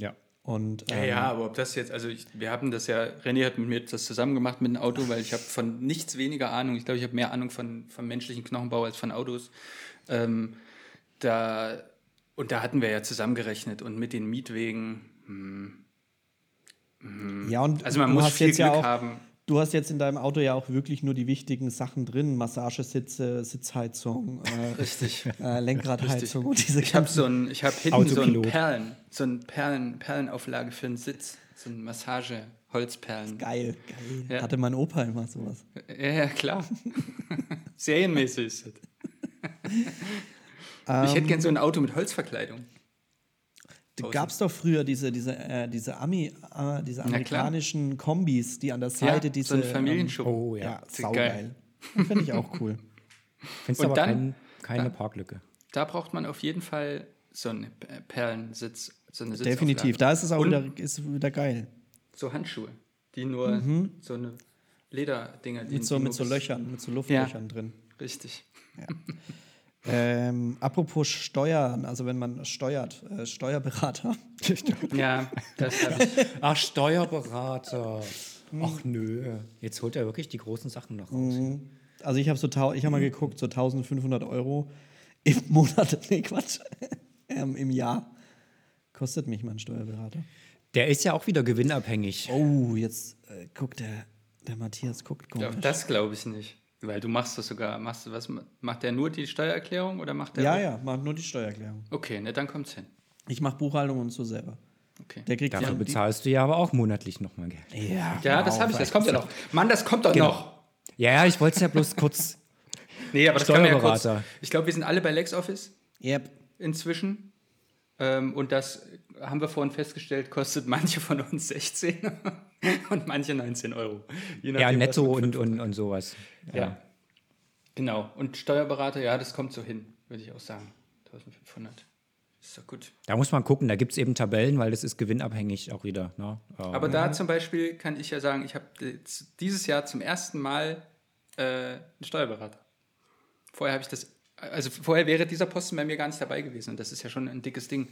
Ja. Und Ja, ähm, ja, aber ob das jetzt, also ich, wir haben das ja, René hat mit mir das zusammen gemacht mit dem Auto, weil ich habe von nichts weniger Ahnung. Ich glaube, ich habe mehr Ahnung von, vom menschlichen Knochenbau als von Autos. Ähm, da, und da hatten wir ja zusammengerechnet und mit den Mietwegen. Hm, ja, und also man muss viel jetzt Glück ja auch, haben. Du hast jetzt in deinem Auto ja auch wirklich nur die wichtigen Sachen drin: Massagesitze, Sitzheizung, äh, Richtig. äh, Lenkradheizung und diese Ich habe so ein, ich habe hinten so ein Autopilot. Perlen, so ein Perlen, Perlenauflage für einen Sitz, so ein Massage, Holzperlen. Geil, geil. Ja. Hatte mein Opa immer sowas. Ja, ja, klar. Serienmäßig ist das. Ähm, ich hätte gern so ein Auto mit Holzverkleidung. Gab es doch früher diese, diese, äh, diese, Ami, äh, diese amerikanischen Kombis, die an der Seite Ja, diese. so ein Familienschub. Oh Ähm, ja. ja, geil. saugeil. Finde ich auch cool. Findest Und aber dann- kein, keine Ja. Parklücke. Da braucht man auf jeden Fall so einen Perlensitz, so eine Sitzauflage. Definitiv. Da ist es auch Und wieder, ist wieder geil. so Handschuhe, die nur so eine Lederdinger, die Mhm. Mit so, mit so Löchern, mit so Luftlöchern drin. Richtig. Ähm, apropos Steuern, also wenn man steuert, äh, Steuerberater. Ja, das ich. Ach, Steuerberater. Ach nö. Jetzt holt er wirklich die großen Sachen noch raus. Also ich habe so, ich habe mal geguckt, so 1500 Euro im Monat, nee Quatsch, ähm, im Jahr kostet mich mein Steuerberater. Der ist ja auch wieder gewinnabhängig. Oh, jetzt äh, guckt der, der Matthias guckt Ja, komisch. das glaube ich nicht. Weil du machst das sogar, machst du was, macht der nur die Steuererklärung oder macht der Ja, ja, macht nur die Steuererklärung. Okay, ne, dann kommt's hin. Ich mache Buchhaltung und so selber. Okay. Der kriegt Dafür ja, die, bezahlst du ja aber auch monatlich nochmal Geld. ja, Ja, das habe ich, das kommt ja noch. Mann, das kommt doch Genau. noch. Ja, ja, ich wollte es ja bloß kurz. Nee, aber das kann man ja kurz. Ich glaube, wir sind alle bei LexOffice Yep. inzwischen. Ähm, und das haben wir vorhin festgestellt, kostet manche von uns 16 und manche 19 Euro. Ja, nachdem, was netto und, und, und sowas. Ja. Genau. Und Steuerberater, ja, das kommt so hin, würde ich auch sagen. 1500. Ist doch gut. Da muss man gucken, da gibt es eben Tabellen, weil das ist gewinnabhängig auch wieder. Ne? Ähm, Aber da zum Beispiel kann ich ja sagen, ich habe dieses Jahr zum ersten Mal äh, einen Steuerberater. Vorher habe ich das, also vorher wäre dieser Posten bei mir gar nicht dabei gewesen und das ist ja schon ein dickes Ding.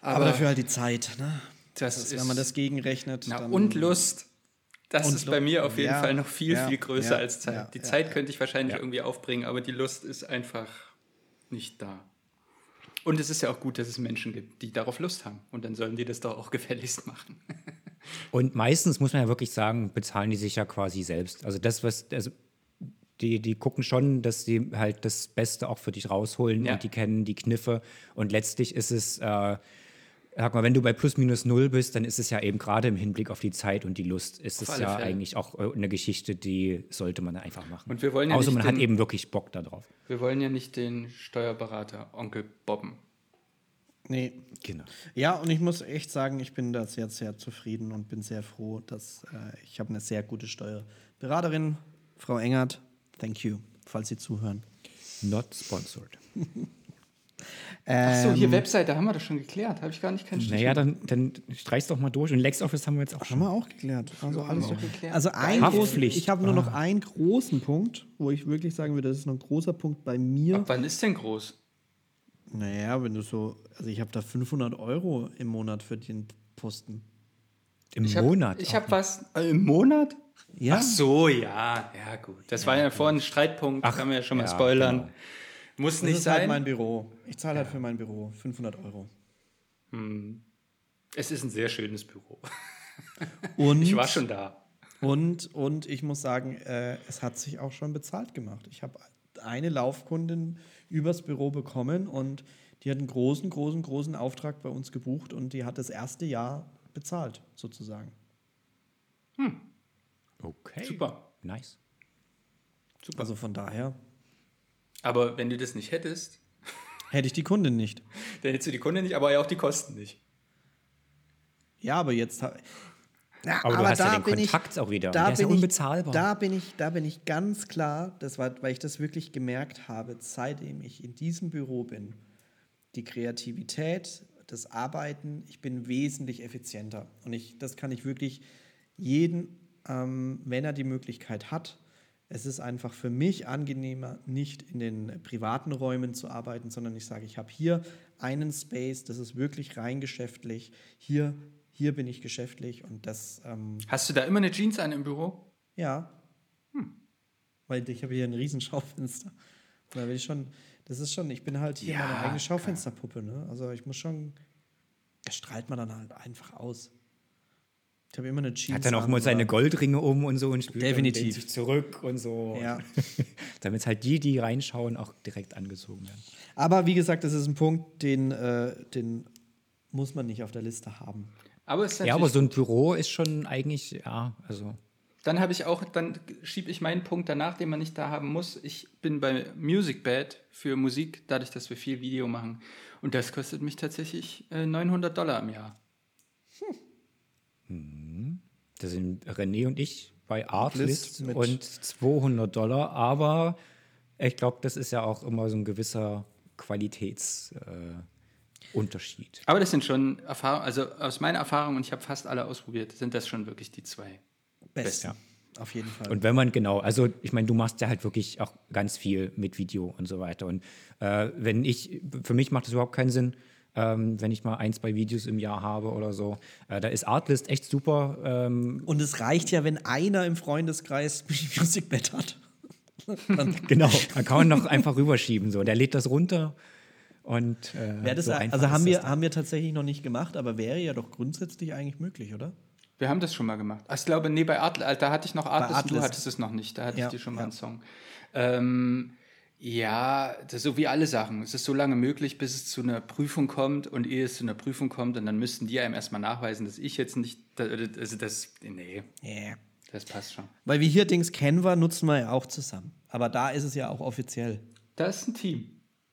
Aber, dafür halt die Zeit, ne? das Das, ist, wenn man das gegenrechnet. na, dann, und Lust. Das Und ist bei mir auf jeden ja, Fall noch viel, ja, viel größer ja, als Zeit. ja, die ja, Zeit ja. könnte ich wahrscheinlich Ja. irgendwie aufbringen, aber die Lust ist einfach nicht da. Und es ist ja auch gut, dass es Menschen gibt, die darauf Lust haben. Und dann sollen die das doch auch gefälligst machen. Und meistens muss man ja wirklich sagen, bezahlen die sich ja quasi selbst. Also das, was, also die, die gucken schon, dass sie halt das Beste auch für dich rausholen Ja. und die kennen die Kniffe. Und letztlich ist es, äh, sag mal, wenn du bei plus minus null bist, dann ist es ja eben gerade im Hinblick auf die Zeit und die Lust, ist es ja Fälle. eigentlich auch äh, eine Geschichte, die sollte man einfach machen. Und wir wollen ja Außer man hat den- eben wirklich Bock darauf. Wir wollen ja nicht den Steuerberater Onkel Bobben. Nee. Genau. Ja, und ich muss echt sagen, ich bin da sehr, sehr zufrieden und bin sehr froh, dass äh, ich habe eine sehr gute Steuerberaterin, Frau Engert. Thank you, falls Sie zuhören. Not sponsored. Achso, Ähm, hier Webseite haben wir das schon geklärt. Habe ich gar nicht keinen Stich Naja, dann, dann streich's doch mal durch. Und LexOffice haben wir jetzt auch Haben schon. wir auch geklärt. Also alles auch geklärt. Also ein Haftpflicht. ich habe nur noch einen großen Punkt, wo ich wirklich sagen würde, das ist noch ein großer Punkt bei mir. Ab wann ist denn groß? Naja, wenn du so, also ich habe da 500 Euro im Monat für den Posten. Im Ich hab, Monat. Ich auch habe was. Äh, Im Monat? Ja, Ach so, ja. Ja, gut. Das war ja vorhin ein Streitpunkt. Ach, kann man ja schon mal ja, spoilern. genau. Muss das nicht halt sein. mein Büro. Ich zahle halt für mein Büro 500 Euro. es ist ein sehr schönes Büro. Und, Ich war schon da. Und, und ich muss sagen, äh, es hat sich auch schon bezahlt gemacht. Ich habe eine Laufkundin übers Büro bekommen und die hat einen großen, großen, großen Auftrag bei uns gebucht und die hat das erste Jahr bezahlt, sozusagen. Okay. Super. Nice. Super. Also von daher Aber wenn du das nicht hättest, hätte ich die Kundin nicht. dann hättest du die Kunde nicht, aber ja auch die Kosten nicht. Ja, aber jetzt. ha- Ja, Aber, du hast ja da den bin ich- Kontakt auch wieder. Da Der ist ja bin ich- unbezahlbar. Da bin ich, da bin ich ganz klar, das war, weil ich das wirklich gemerkt habe, seitdem ich in diesem Büro bin, die Kreativität, das Arbeiten, ich bin wesentlich effizienter. Und ich, das kann ich wirklich jeden, ähm, wenn er die Möglichkeit hat, es ist einfach für mich angenehmer, nicht in den privaten Räumen zu arbeiten, sondern ich sage, ich habe hier einen Space, das ist wirklich rein geschäftlich. Hier, hier bin ich geschäftlich und das ähm, Hast du da immer eine Jeans an im Büro? ja. Weil ich habe hier ein riesen Schaufenster. Da will ich schon, das ist schon, ich bin halt hier Ja, meine eigene. Schaufensterpuppe, ne? Also ich muss schon, das strahlt man dann halt einfach aus. Ich habe immer eine Jeans. Hat dann auch immer seine Goldringe um und so und spielt Definitiv. lehnt sich zurück und so. Ja. Damit halt die, die reinschauen, auch direkt angezogen werden. Aber wie gesagt, das ist ein Punkt, den, äh, den muss man nicht auf der Liste haben. Aber es ist Ja, aber so ein Büro ist schon eigentlich, ja, also Dann habe ich auch, dann schiebe ich meinen Punkt danach, den man nicht da haben muss. Ich bin bei MusicBed für Musik, dadurch, dass wir viel Video machen. Und das kostet mich tatsächlich äh, 900 Dollar im Jahr. Da sind René und ich bei Artlist mit- und 200 Dollar, aber ich glaube, das ist ja auch immer so ein gewisser Qualitätsunterschied. Äh. Aber das sind schon Erfahrungen, also aus meiner Erfahrung, und ich habe fast alle ausprobiert, sind das schon wirklich die zwei. Besten. Ja. Auf jeden Fall. Und wenn man genau, also ich meine, du machst ja halt wirklich auch ganz viel mit Video und so weiter. Und äh, wenn ich, für mich macht das überhaupt keinen Sinn, ähm, wenn ich mal ein, zwei Videos im Jahr habe oder so. Äh, da ist Artlist echt super. Ähm, Und es reicht ja, wenn einer im Freundeskreis Music Bed hat. Genau, da kann man noch einfach rüberschieben. So. Der lädt das runter und äh, das, so also haben wir, haben wir tatsächlich noch nicht gemacht, aber wäre ja doch grundsätzlich eigentlich möglich, oder? Wir haben das schon mal gemacht. Ach, ich glaube, nee, bei Artlist, da hatte ich noch Artlist, du hattest es noch nicht. Da hatte Ja, ich dir schon mal ja. einen Song. Ähm, ja, das ist so wie alle Sachen. Es ist so lange möglich, bis es zu einer Prüfung kommt und ehe es zu einer Prüfung kommt und dann müssten die einem erstmal nachweisen, dass ich jetzt nicht, also das, nee, Ja. das passt schon. Weil wir hier Dings Canva nutzen wir ja auch zusammen. Aber da ist es ja auch offiziell. Da ist ein Team.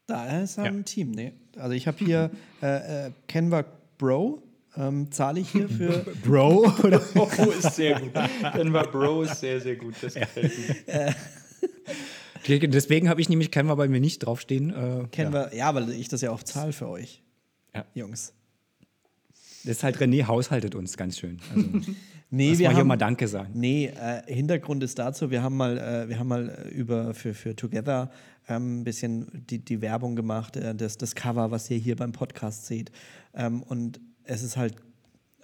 Da ist ein Team, ne? Also ich habe hier äh, äh, Canva Bro. Ähm, zahle ich hier für Bro oder Oh, ist sehr gut. War Bro ist sehr, sehr gut. Das gefällt mir. Deswegen habe ich nämlich Canva bei mir nicht draufstehen. Äh, Canva, ja. weil ich das ja auch zahle für euch, Ja. Jungs. Das ist halt René haushaltet uns ganz schön. Also, Nee, wir mal hier haben, mal Danke sagen. Nee, äh, Hintergrund ist dazu, wir haben mal, äh, wir haben mal äh, über für, für Together ähm, ein bisschen die, die Werbung gemacht, äh, das, das Cover, was ihr hier beim Podcast seht. Ähm, und es ist halt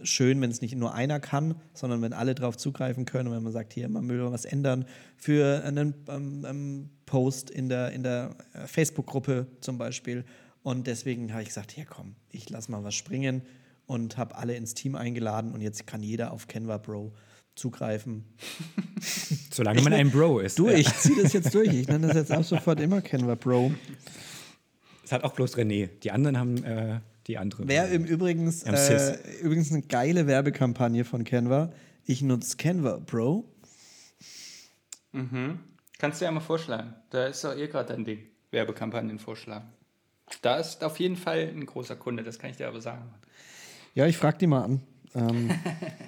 schön, wenn es nicht nur einer kann, sondern wenn alle drauf zugreifen können und wenn man sagt, hier, man will was ändern für einen ähm, ähm, Post in der, in der äh, Facebook-Gruppe zum Beispiel. Und deswegen habe ich gesagt, hier komm, ich lass mal was springen und habe alle ins Team eingeladen und jetzt kann jeder auf Canva Pro zugreifen. Solange man ein Bro ist. Du, Ja. ich ziehe das jetzt durch. Ich nenne das jetzt ab sofort immer Canva Pro. Das hat auch bloß René. Die anderen haben äh, die andere. Wäre im Übrigens, äh, übrigens eine geile Werbekampagne von Canva. Ich nutze Canva Pro. Kannst du ja mal vorschlagen. Da ist doch eh gerade dein Ding. Werbekampagnen vorschlagen. Da ist auf jeden Fall ein großer Kunde, das kann ich dir aber sagen. Ja, ich frage die mal an. Ähm,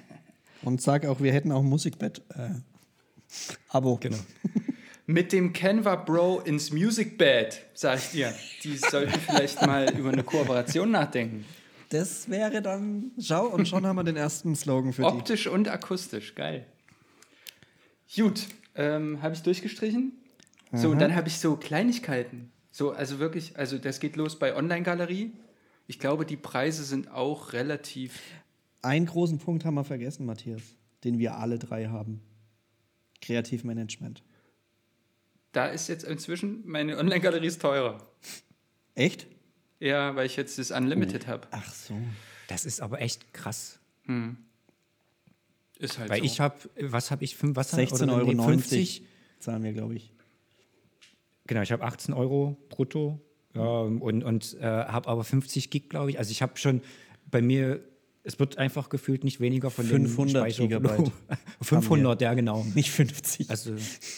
und sage auch, wir hätten auch ein Musikbett. Äh, Abo. Genau. Mit dem Canva Bro ins Music Bed, sag ich dir. Die sollten vielleicht mal über eine Kooperation nachdenken. Das wäre dann, schau, und schon haben wir den ersten Slogan für die. Optisch und akustisch, geil. Gut, ähm, habe ich durchgestrichen. So, und dann habe ich so Kleinigkeiten. So, also wirklich, also das geht los bei Online-Galerie. Ich glaube, die Preise sind auch relativ. Einen großen Punkt haben wir vergessen, Matthias, den wir alle drei haben. Kreativmanagement. Da ist jetzt inzwischen, meine Online-Galerie ist teurer. Echt? Ja, weil ich jetzt das Unlimited habe. Ach so. Das ist aber echt krass. Ist halt Weil so. ich habe, was habe ich, was hab- 16,90 oder Euro nee, 50? zahlen wir, glaube ich. Genau, ich habe 18 Euro brutto ähm, und, und äh, habe aber 50 Gig, glaube ich. Also ich habe schon bei mir, es wird einfach gefühlt nicht weniger von 500 den. Gigabyte 500, ja genau. Nicht 50. Also,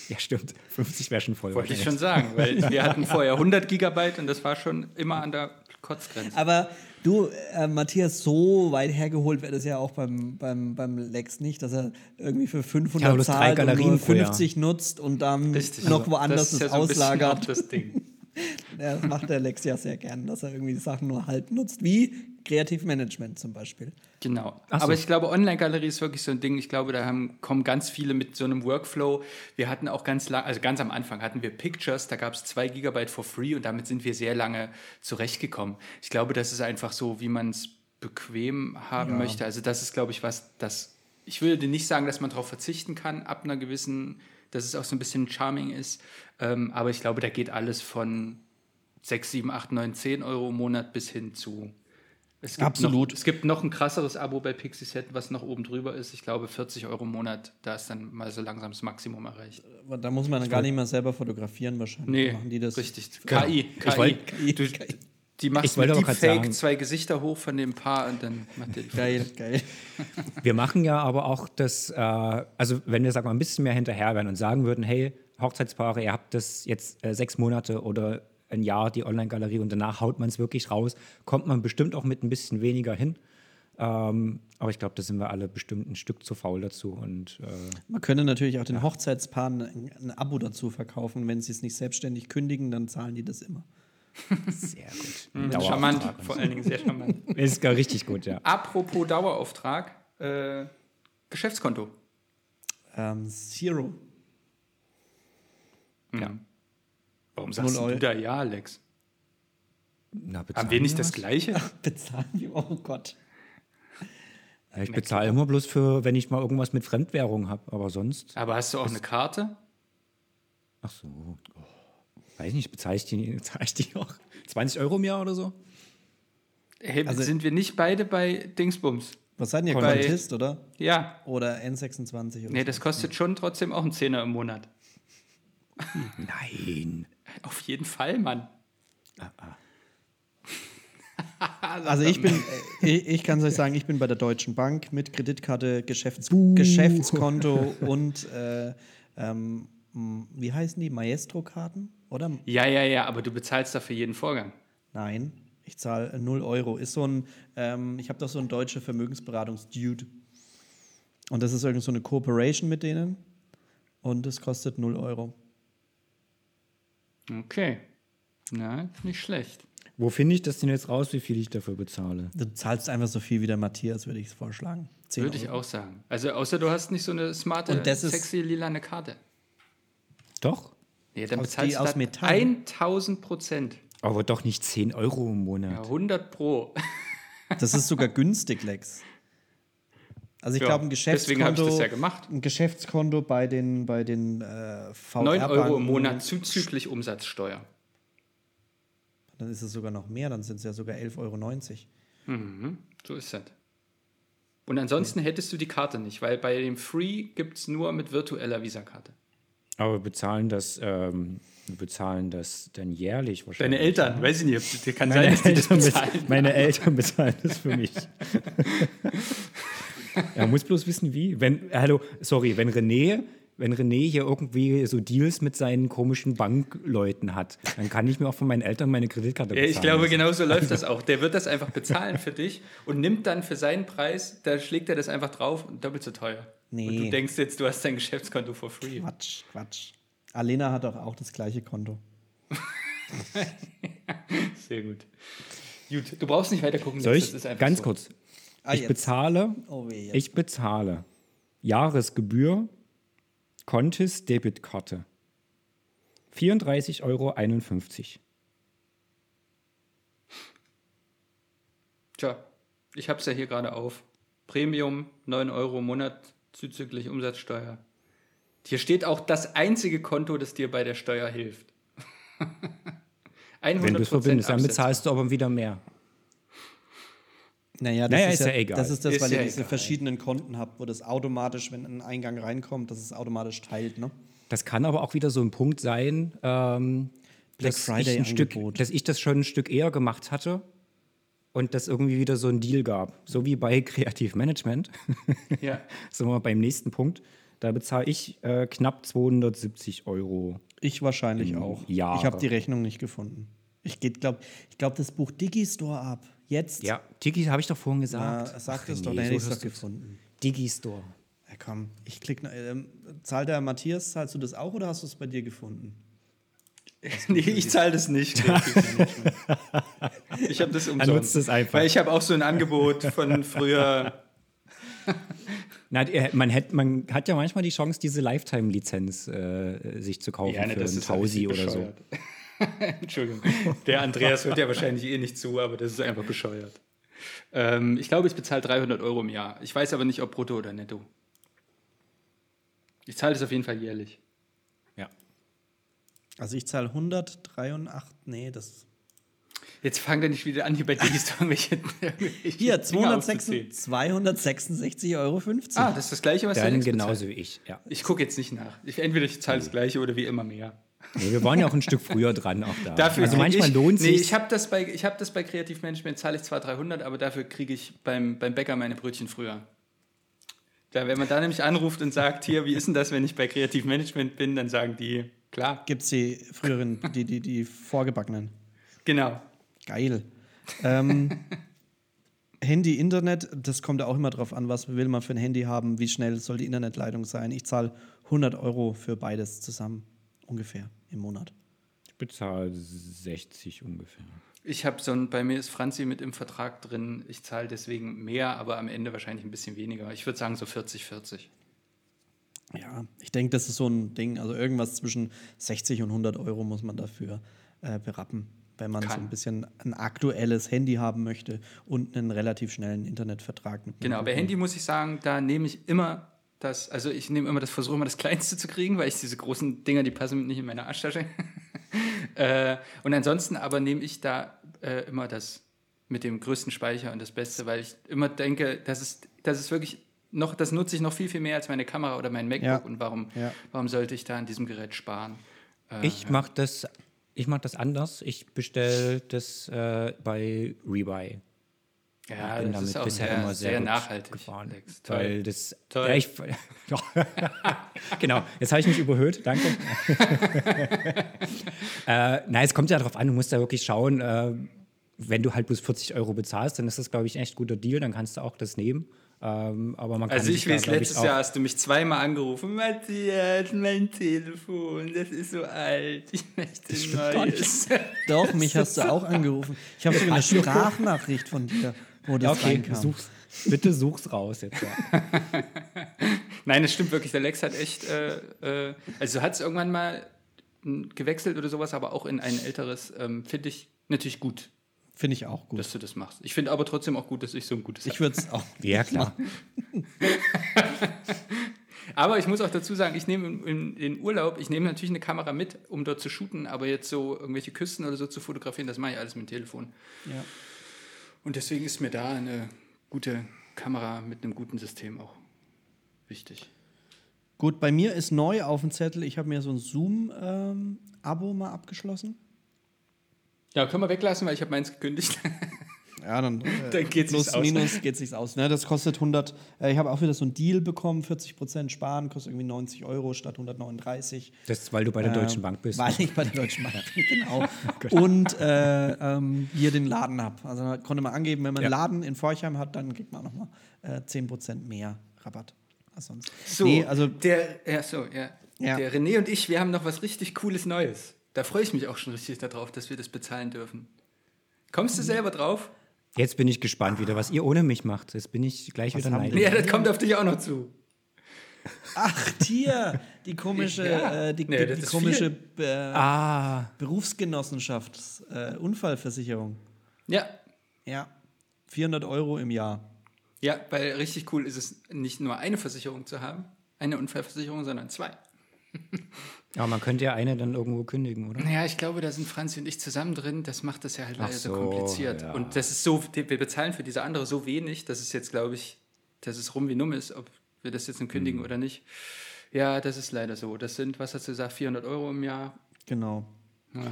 ja stimmt, 50 wäre schon voll. Wollte ich schon sagen, weil wir hatten vorher 100 Gigabyte und das war schon immer an der Kotzgrenze. Aber du, äh, Matthias, so weit hergeholt wäre das ja auch beim, beim, beim Lex nicht, dass er irgendwie für 500 Ja, zahlt und nur pro Jahr. 50 nutzt und dann Richtig. noch Also, woanders ist das, ja so ein bisschen auch auslagert. das Ding. Ja, das macht der Lex ja sehr gern, dass er irgendwie die Sachen nur halb nutzt, wie Kreativmanagement zum Beispiel. Genau. So. Aber ich glaube, Online-Galerie ist wirklich so ein Ding. Ich glaube, da haben, kommen ganz viele mit so einem Workflow. Wir hatten auch ganz lang, also ganz am Anfang hatten wir Pictures, da gab es zwei Gigabyte for free und damit sind wir sehr lange zurechtgekommen. Ich glaube, das ist einfach so, wie man es bequem haben möchte. Also das ist, glaube ich, was, das, ich würde nicht sagen, dass man darauf verzichten kann, ab einer gewissen, dass es auch so ein bisschen charming ist. Ähm, aber ich glaube, da geht alles von 6, 7, 8, 9, 10 Euro im Monat bis hin zu Es gibt Absolut. Noch, es gibt noch ein krasseres Abo bei Pixieset, was noch oben drüber ist. Ich glaube 40 Euro im Monat. Da ist dann mal so langsam das Maximum erreicht. Da muss man dann gar nicht mehr selber fotografieren wahrscheinlich. Nee, Machen die das richtig. KI, KI. wollt- Du, die macht Ich wollte mit Deepfake sagen- zwei Gesichter hoch von dem Paar und dann macht der die Geil, geil. Wir machen ja aber auch das, äh, also wenn wir sagen wir, ein bisschen mehr hinterher wären und sagen würden, hey, Hochzeitspaare, ihr habt das jetzt äh, sechs Monate oder ein Jahr, die Online-Galerie und danach haut man es wirklich raus, kommt man bestimmt auch mit ein bisschen weniger hin. Ähm, aber ich glaube, da sind wir alle bestimmt ein Stück zu faul dazu. Und äh, Man könnte natürlich auch den Hochzeitspaaren ein, ein Abo dazu verkaufen. Wenn sie es nicht selbstständig kündigen, dann zahlen die das immer. Sehr gut. Hm, Dauerauftrag Charmant, vor allen Dingen sehr charmant. Ist gar richtig gut, ja. Apropos Dauerauftrag, äh, Geschäftskonto. Ähm, Zero. Ja. Warum sagst Null du Euro. da ja, Alex? Na, Haben wir nicht das? Gleiche? Bezahlen die? Oh Gott. Ich bezahle immer bloß für, wenn ich mal irgendwas mit Fremdwährung habe, aber sonst. Aber hast du auch eine Karte? Ach so. Oh, weiß nicht, bezahle ich die, bezahle ich die auch 20 Euro im Jahr oder so? Hey, Also- sind wir nicht beide bei Dingsbums? Was seid ihr, Bei- Contist, oder? Ja. Oder N26 oder Nee, das kostet schon trotzdem auch einen Zehner im Monat. Nein. Auf jeden Fall, Mann. Also ich bin, äh, ich, ich kann es euch sagen, ich bin bei der Deutschen Bank mit Kreditkarte, Geschäfts Geschäftskonto und äh, ähm, wie heißen die? Maestro-Karten? Oder? Ja, ja, ja, aber du bezahlst dafür jeden Vorgang. Nein, ich zahle 0 Euro. Ist so ein, ähm, ich habe doch so einen deutsche Vermögensberatungs-Dude. Und das ist irgend so eine Kooperation mit denen. Und es kostet 0 Euro. Okay. Na, nicht schlecht. Wo finde ich das denn jetzt raus, wie viel ich dafür bezahle? Du zahlst einfach so viel wie der Matthias, würde ich vorschlagen. 10 Würde ich auch sagen. Also außer du hast nicht so eine smarte, Und das ist- sexy lilane Karte. Doch, Nee, dann Aus- bezahlst aus Metall? 1000 Prozent. aber doch nicht 10 Euro im Ja, Monat. 100 pro. Das ist sogar günstig, Lex. Also ich Ja, glaube, ein deswegen hab ich Geschäftskonto, das ja gemacht. ein Geschäftskonto bei den, bei den äh, VR 9 Euro im Monat zuzüglich Umsatzsteuer. Dann ist es sogar noch mehr, dann sind es ja sogar 11,90 Euro. Mhm, so ist das. Und ansonsten hättest du die Karte nicht, weil bei dem Free gibt es nur mit virtueller Visakarte. Aber wir bezahlen das, ähm, wir bezahlen das dann jährlich wahrscheinlich. Deine Eltern, weiß ich nicht, ob kann Meine sein, dass das Eltern, bez- bezahlen. meine Eltern bezahlen das für mich. er muss bloß wissen, wie. Wenn, hallo, sorry, wenn René, wenn René hier irgendwie so Deals mit seinen komischen Bankleuten hat, dann kann ich mir auch von meinen Eltern meine Kreditkarte bezahlen. ich glaube, genau so läuft das auch. Der wird das einfach bezahlen für dich und nimmt dann für seinen Preis, da schlägt er das einfach drauf und doppelt so teuer. Nee. Und du denkst jetzt, du hast dein Geschäftskonto for free. Quatsch, Quatsch. Alena hat doch auch das gleiche Konto. Sehr gut. Gut, du brauchst nicht weiter gucken. Soll das ich, ist einfach ganz so. kurz, Ah, ich jetzt. bezahle, Oh weh, ich bezahle Jahresgebühr, Contis Debitkarte. 34,51 Euro. Tja, ich habe es ja hier gerade auf. Premium, 9 Euro im Monat zuzüglich Umsatzsteuer. Hier steht auch das einzige Konto, das dir bei der Steuer hilft. 100% Wenn du es verbindest, dann bezahlst du aber wieder mehr. Naja, das Naja, ist, ist ja, ja egal. Das ist das, Ist weil ja ihr diese egal. verschiedenen Konten habt, wo das automatisch, wenn ein Eingang reinkommt, dass es automatisch teilt, ne? Das kann aber auch wieder so ein Punkt sein, ähm, Black dass, Friday ich ein Stück, dass ich das schon ein Stück eher gemacht hatte und das irgendwie wieder so ein Deal gab. So wie bei Kreativmanagement. Ja. Sind wir beim nächsten Punkt. Da bezahle ich äh, knapp 270 Euro. Ich wahrscheinlich auch. Jahre. Ich habe die Rechnung nicht gefunden. Ich glaube, ich glaub, das Buch Digistore ab. Jetzt. Ja, Digi habe ich doch vorhin Na, gesagt. sag das doch, nee, dann hätte ich es doch gefunden. Digistore. Ja, komm, ich klicke. Ähm, zahlt der Matthias, zahlst du das auch oder hast du es bei dir gefunden? Nee, ich zahle das nicht. ich habe das umsonst. nutzt es einfach. Weil ich habe auch so ein Angebot von früher. Na, man, hätt, man hat ja manchmal die Chance, diese Lifetime-Lizenz äh, sich zu kaufen für einen ja Tausi oder so. Entschuldigung. Der Andreas hört ja wahrscheinlich eh nicht zu, aber das ist einfach bescheuert. Ähm, ich glaube, ich bezahle 300 Euro im Jahr. Ich weiß aber nicht, ob brutto oder netto. Ich zahle das auf jeden Fall jährlich. Also ich zahle 183, nee, das. Jetzt fang doch nicht wieder an, hier bei Digis irgendwelche, irgendwelche Hier, Dinge 266 aufzuzählen. 266,50 Euro. Ah, das ist das gleiche, was Dann genauso wie ich, ja. Ich gucke jetzt nicht nach. Ich, entweder ich zahle das gleiche oder wie immer mehr. Nee, wir waren ja auch ein Stück früher dran auch da. Dafür also manchmal ich, lohnt nee, sich. ich habe das bei ich habe das bei Kreativmanagement zahle ich zwar 300, aber dafür kriege ich beim, beim Bäcker meine Brötchen früher. Da, wenn man da nämlich anruft und sagt, hier, wie ist denn das, wenn ich bei Kreativmanagement bin, dann sagen die, klar, Gibt es die früheren, die, die, die vorgebackenen. genau. Geil. Ähm, Handy, Internet, das kommt ja auch immer drauf an, was will man für ein Handy haben, wie schnell soll die Internetleitung sein. Ich zahle 100 Euro für beides zusammen, ungefähr im Monat. Ich bezahle 60 ungefähr. Ich habe so ein, bei mir ist Franzi mit im Vertrag drin, ich zahle deswegen mehr, aber am Ende wahrscheinlich ein bisschen weniger. Ich würde sagen so 40, 40. Ja, ich denke, das ist so ein Ding, also irgendwas zwischen 60 und 100 Euro muss man dafür äh, berappen, wenn man so Kann. ein bisschen ein aktuelles Handy haben möchte und einen relativ schnellen Internetvertrag. Genau, bei Handy muss ich sagen, da nehme ich immer das, also ich nehme immer das, versuche immer das Kleinste zu kriegen, weil ich diese großen Dinger, die passen nicht in meine Arschtasche. äh, und ansonsten aber nehme ich da äh, immer das mit dem größten Speicher und das Beste, weil ich immer denke, das ist, das ist wirklich noch, das nutze ich noch viel, viel mehr als meine Kamera oder mein MacBook Ja. und warum, Ja. warum sollte ich da an diesem Gerät sparen? Äh, Ich mache das, ich mach das anders. Ich bestelle das äh, bei Rebuy. ja, bin das damit ist auch bisher sehr, immer sehr, sehr nachhaltig. gefahren. Alex. Toll. Weil das, Toll. Ja, ich, ja. genau, jetzt habe ich mich überhöht, danke. äh, nein, es kommt ja darauf an, du musst da wirklich schauen, äh, wenn du halt bloß 40 Euro bezahlst, dann ist das, glaube ich, ein echt guter Deal, dann kannst du auch das nehmen. Ähm, aber man kann Also ich weiß, letztes auch- Jahr hast du mich zweimal angerufen. Matthias, mein Telefon, das ist so alt. Ich möchte ein neues. Doch, mich hast du auch angerufen. Ich habe sogar eine Sprachnachricht von dir, wo das Okay, reinkam. such's, bitte such's raus jetzt. Ja. Nein, das stimmt wirklich. Der Lex hat echt, äh, äh, also hat es irgendwann mal gewechselt oder sowas, aber auch in ein älteres, ähm, finde ich natürlich gut, Finde ich auch gut. dass du das machst. Ich finde aber trotzdem auch gut, dass ich so ein gutes Ich würde es auch. ja, klar. Aber ich muss auch dazu sagen, ich nehme in, in den Urlaub, ich nehme natürlich eine Kamera mit, um dort zu shooten, aber jetzt so irgendwelche Küsten oder so zu fotografieren, das mache ich alles mit dem Telefon. Ja. Und deswegen ist mir da eine gute Kamera mit einem guten System auch wichtig. Gut, bei mir ist neu auf dem Zettel, ich habe mir so ein Zoom-Abo mal abgeschlossen. Ja, können wir weglassen, weil ich habe meins gekündigt. Ja, dann, äh, Dann geht's plus, aus. minus geht sich's aus. Ne? Das kostet 100. Äh, ich habe auch wieder so einen Deal bekommen, 40% sparen, kostet irgendwie 90 Euro statt 139. Das ist, weil du bei der Deutschen Ähm, Bank bist. Weil ich bei der Deutschen Bank bin, genau. Und äh, ähm, hier den Laden habe. Also da konnte man angeben, wenn man Ja. einen Laden in Forchheim hat, dann kriegt man nochmal äh, 10% mehr Rabatt als sonst. So, Nee, also der, ja, so, ja. Ja. Der René und ich, wir haben noch was richtig Cooles Neues. Da freue ich mich auch schon richtig darauf, dass wir das bezahlen dürfen. Kommst du selber drauf? Jetzt bin ich gespannt wieder, was ihr ohne mich macht. Jetzt bin ich gleich wieder haben neidisch. Ja, das kommt auf dich auch noch zu. Ach, hier, die komische, Ja. äh, die, Nee, die, die komische äh, Ah, Berufsgenossenschafts äh, Unfallversicherung. Ja. Ja, 400 Euro im Jahr. Ja, weil richtig cool ist es, nicht nur eine Versicherung zu haben, eine Unfallversicherung, sondern zwei. Aber man könnte ja eine dann irgendwo kündigen, oder? Naja, ich glaube, da sind Franzi und ich zusammen drin. Das macht das ja halt leider so, so, kompliziert. ja. Und das ist so, wir bezahlen für diese andere so wenig, dass es jetzt, glaube ich, dass es rum wie numm ist, ob wir das jetzt nun Mhm. kündigen oder nicht. Ja, das ist leider so. Das sind, was hast du gesagt, 400 Euro im Jahr? Genau.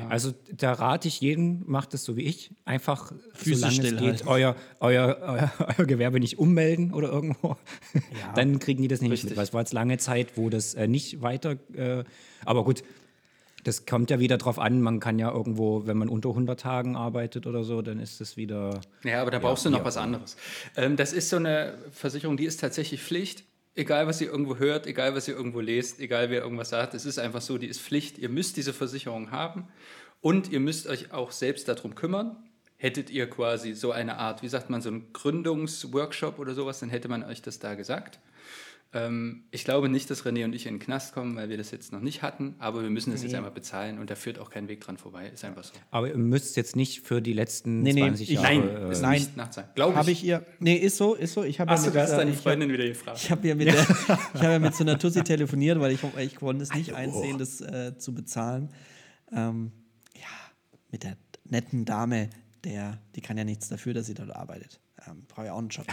Also da rate ich jeden, macht es so wie ich. Einfach, Füße solange es geht, euer, euer, euer, euer Gewerbe nicht ummelden oder irgendwo. Dann kriegen die das nicht Richtig. mit. Weil es war jetzt lange Zeit, wo das äh, nicht weiter. Äh, aber gut, das kommt ja wieder drauf an. Man kann ja irgendwo, wenn man unter 100 Tagen arbeitet oder so, dann ist das wieder. Ja, aber da brauchst du noch ja, was anderes. Ähm, das ist so eine Versicherung, die ist tatsächlich Pflicht. Egal, was ihr irgendwo hört, egal, was ihr irgendwo lest, egal, wer irgendwas sagt, es ist einfach so, die ist Pflicht. Ihr müsst diese Versicherung haben und ihr müsst euch auch selbst darum kümmern. Hättet ihr quasi so eine Art, wie sagt man, so einen Gründungsworkshop oder sowas, dann hätte man euch das da gesagt. Ähm, ich glaube nicht, dass René und ich in den Knast kommen, weil wir das jetzt noch nicht hatten, aber wir müssen das jetzt einmal bezahlen und da führt auch kein Weg dran vorbei. Ist einfach so. Aber ihr müsst jetzt nicht für die letzten Nee, nee, 20 ich- Jahre. Nein, äh, ist nein. nicht nachzahlen. Glaube Habe ich. ich ihr. Nee, ist so, ist so. Ich habe ja Achso, mit, du hast deine ich hab- Freundin wieder gefragt. Ich habe ja mit, der, ich hab ja mit so einer Tussi telefoniert, weil ich, ich konnte es nicht einsehen, das äh, zu bezahlen. Ähm, ja, mit der netten Dame der, die kann ja nichts dafür, dass sie dort arbeitet. Ähm, Brauche ja auch einen Job.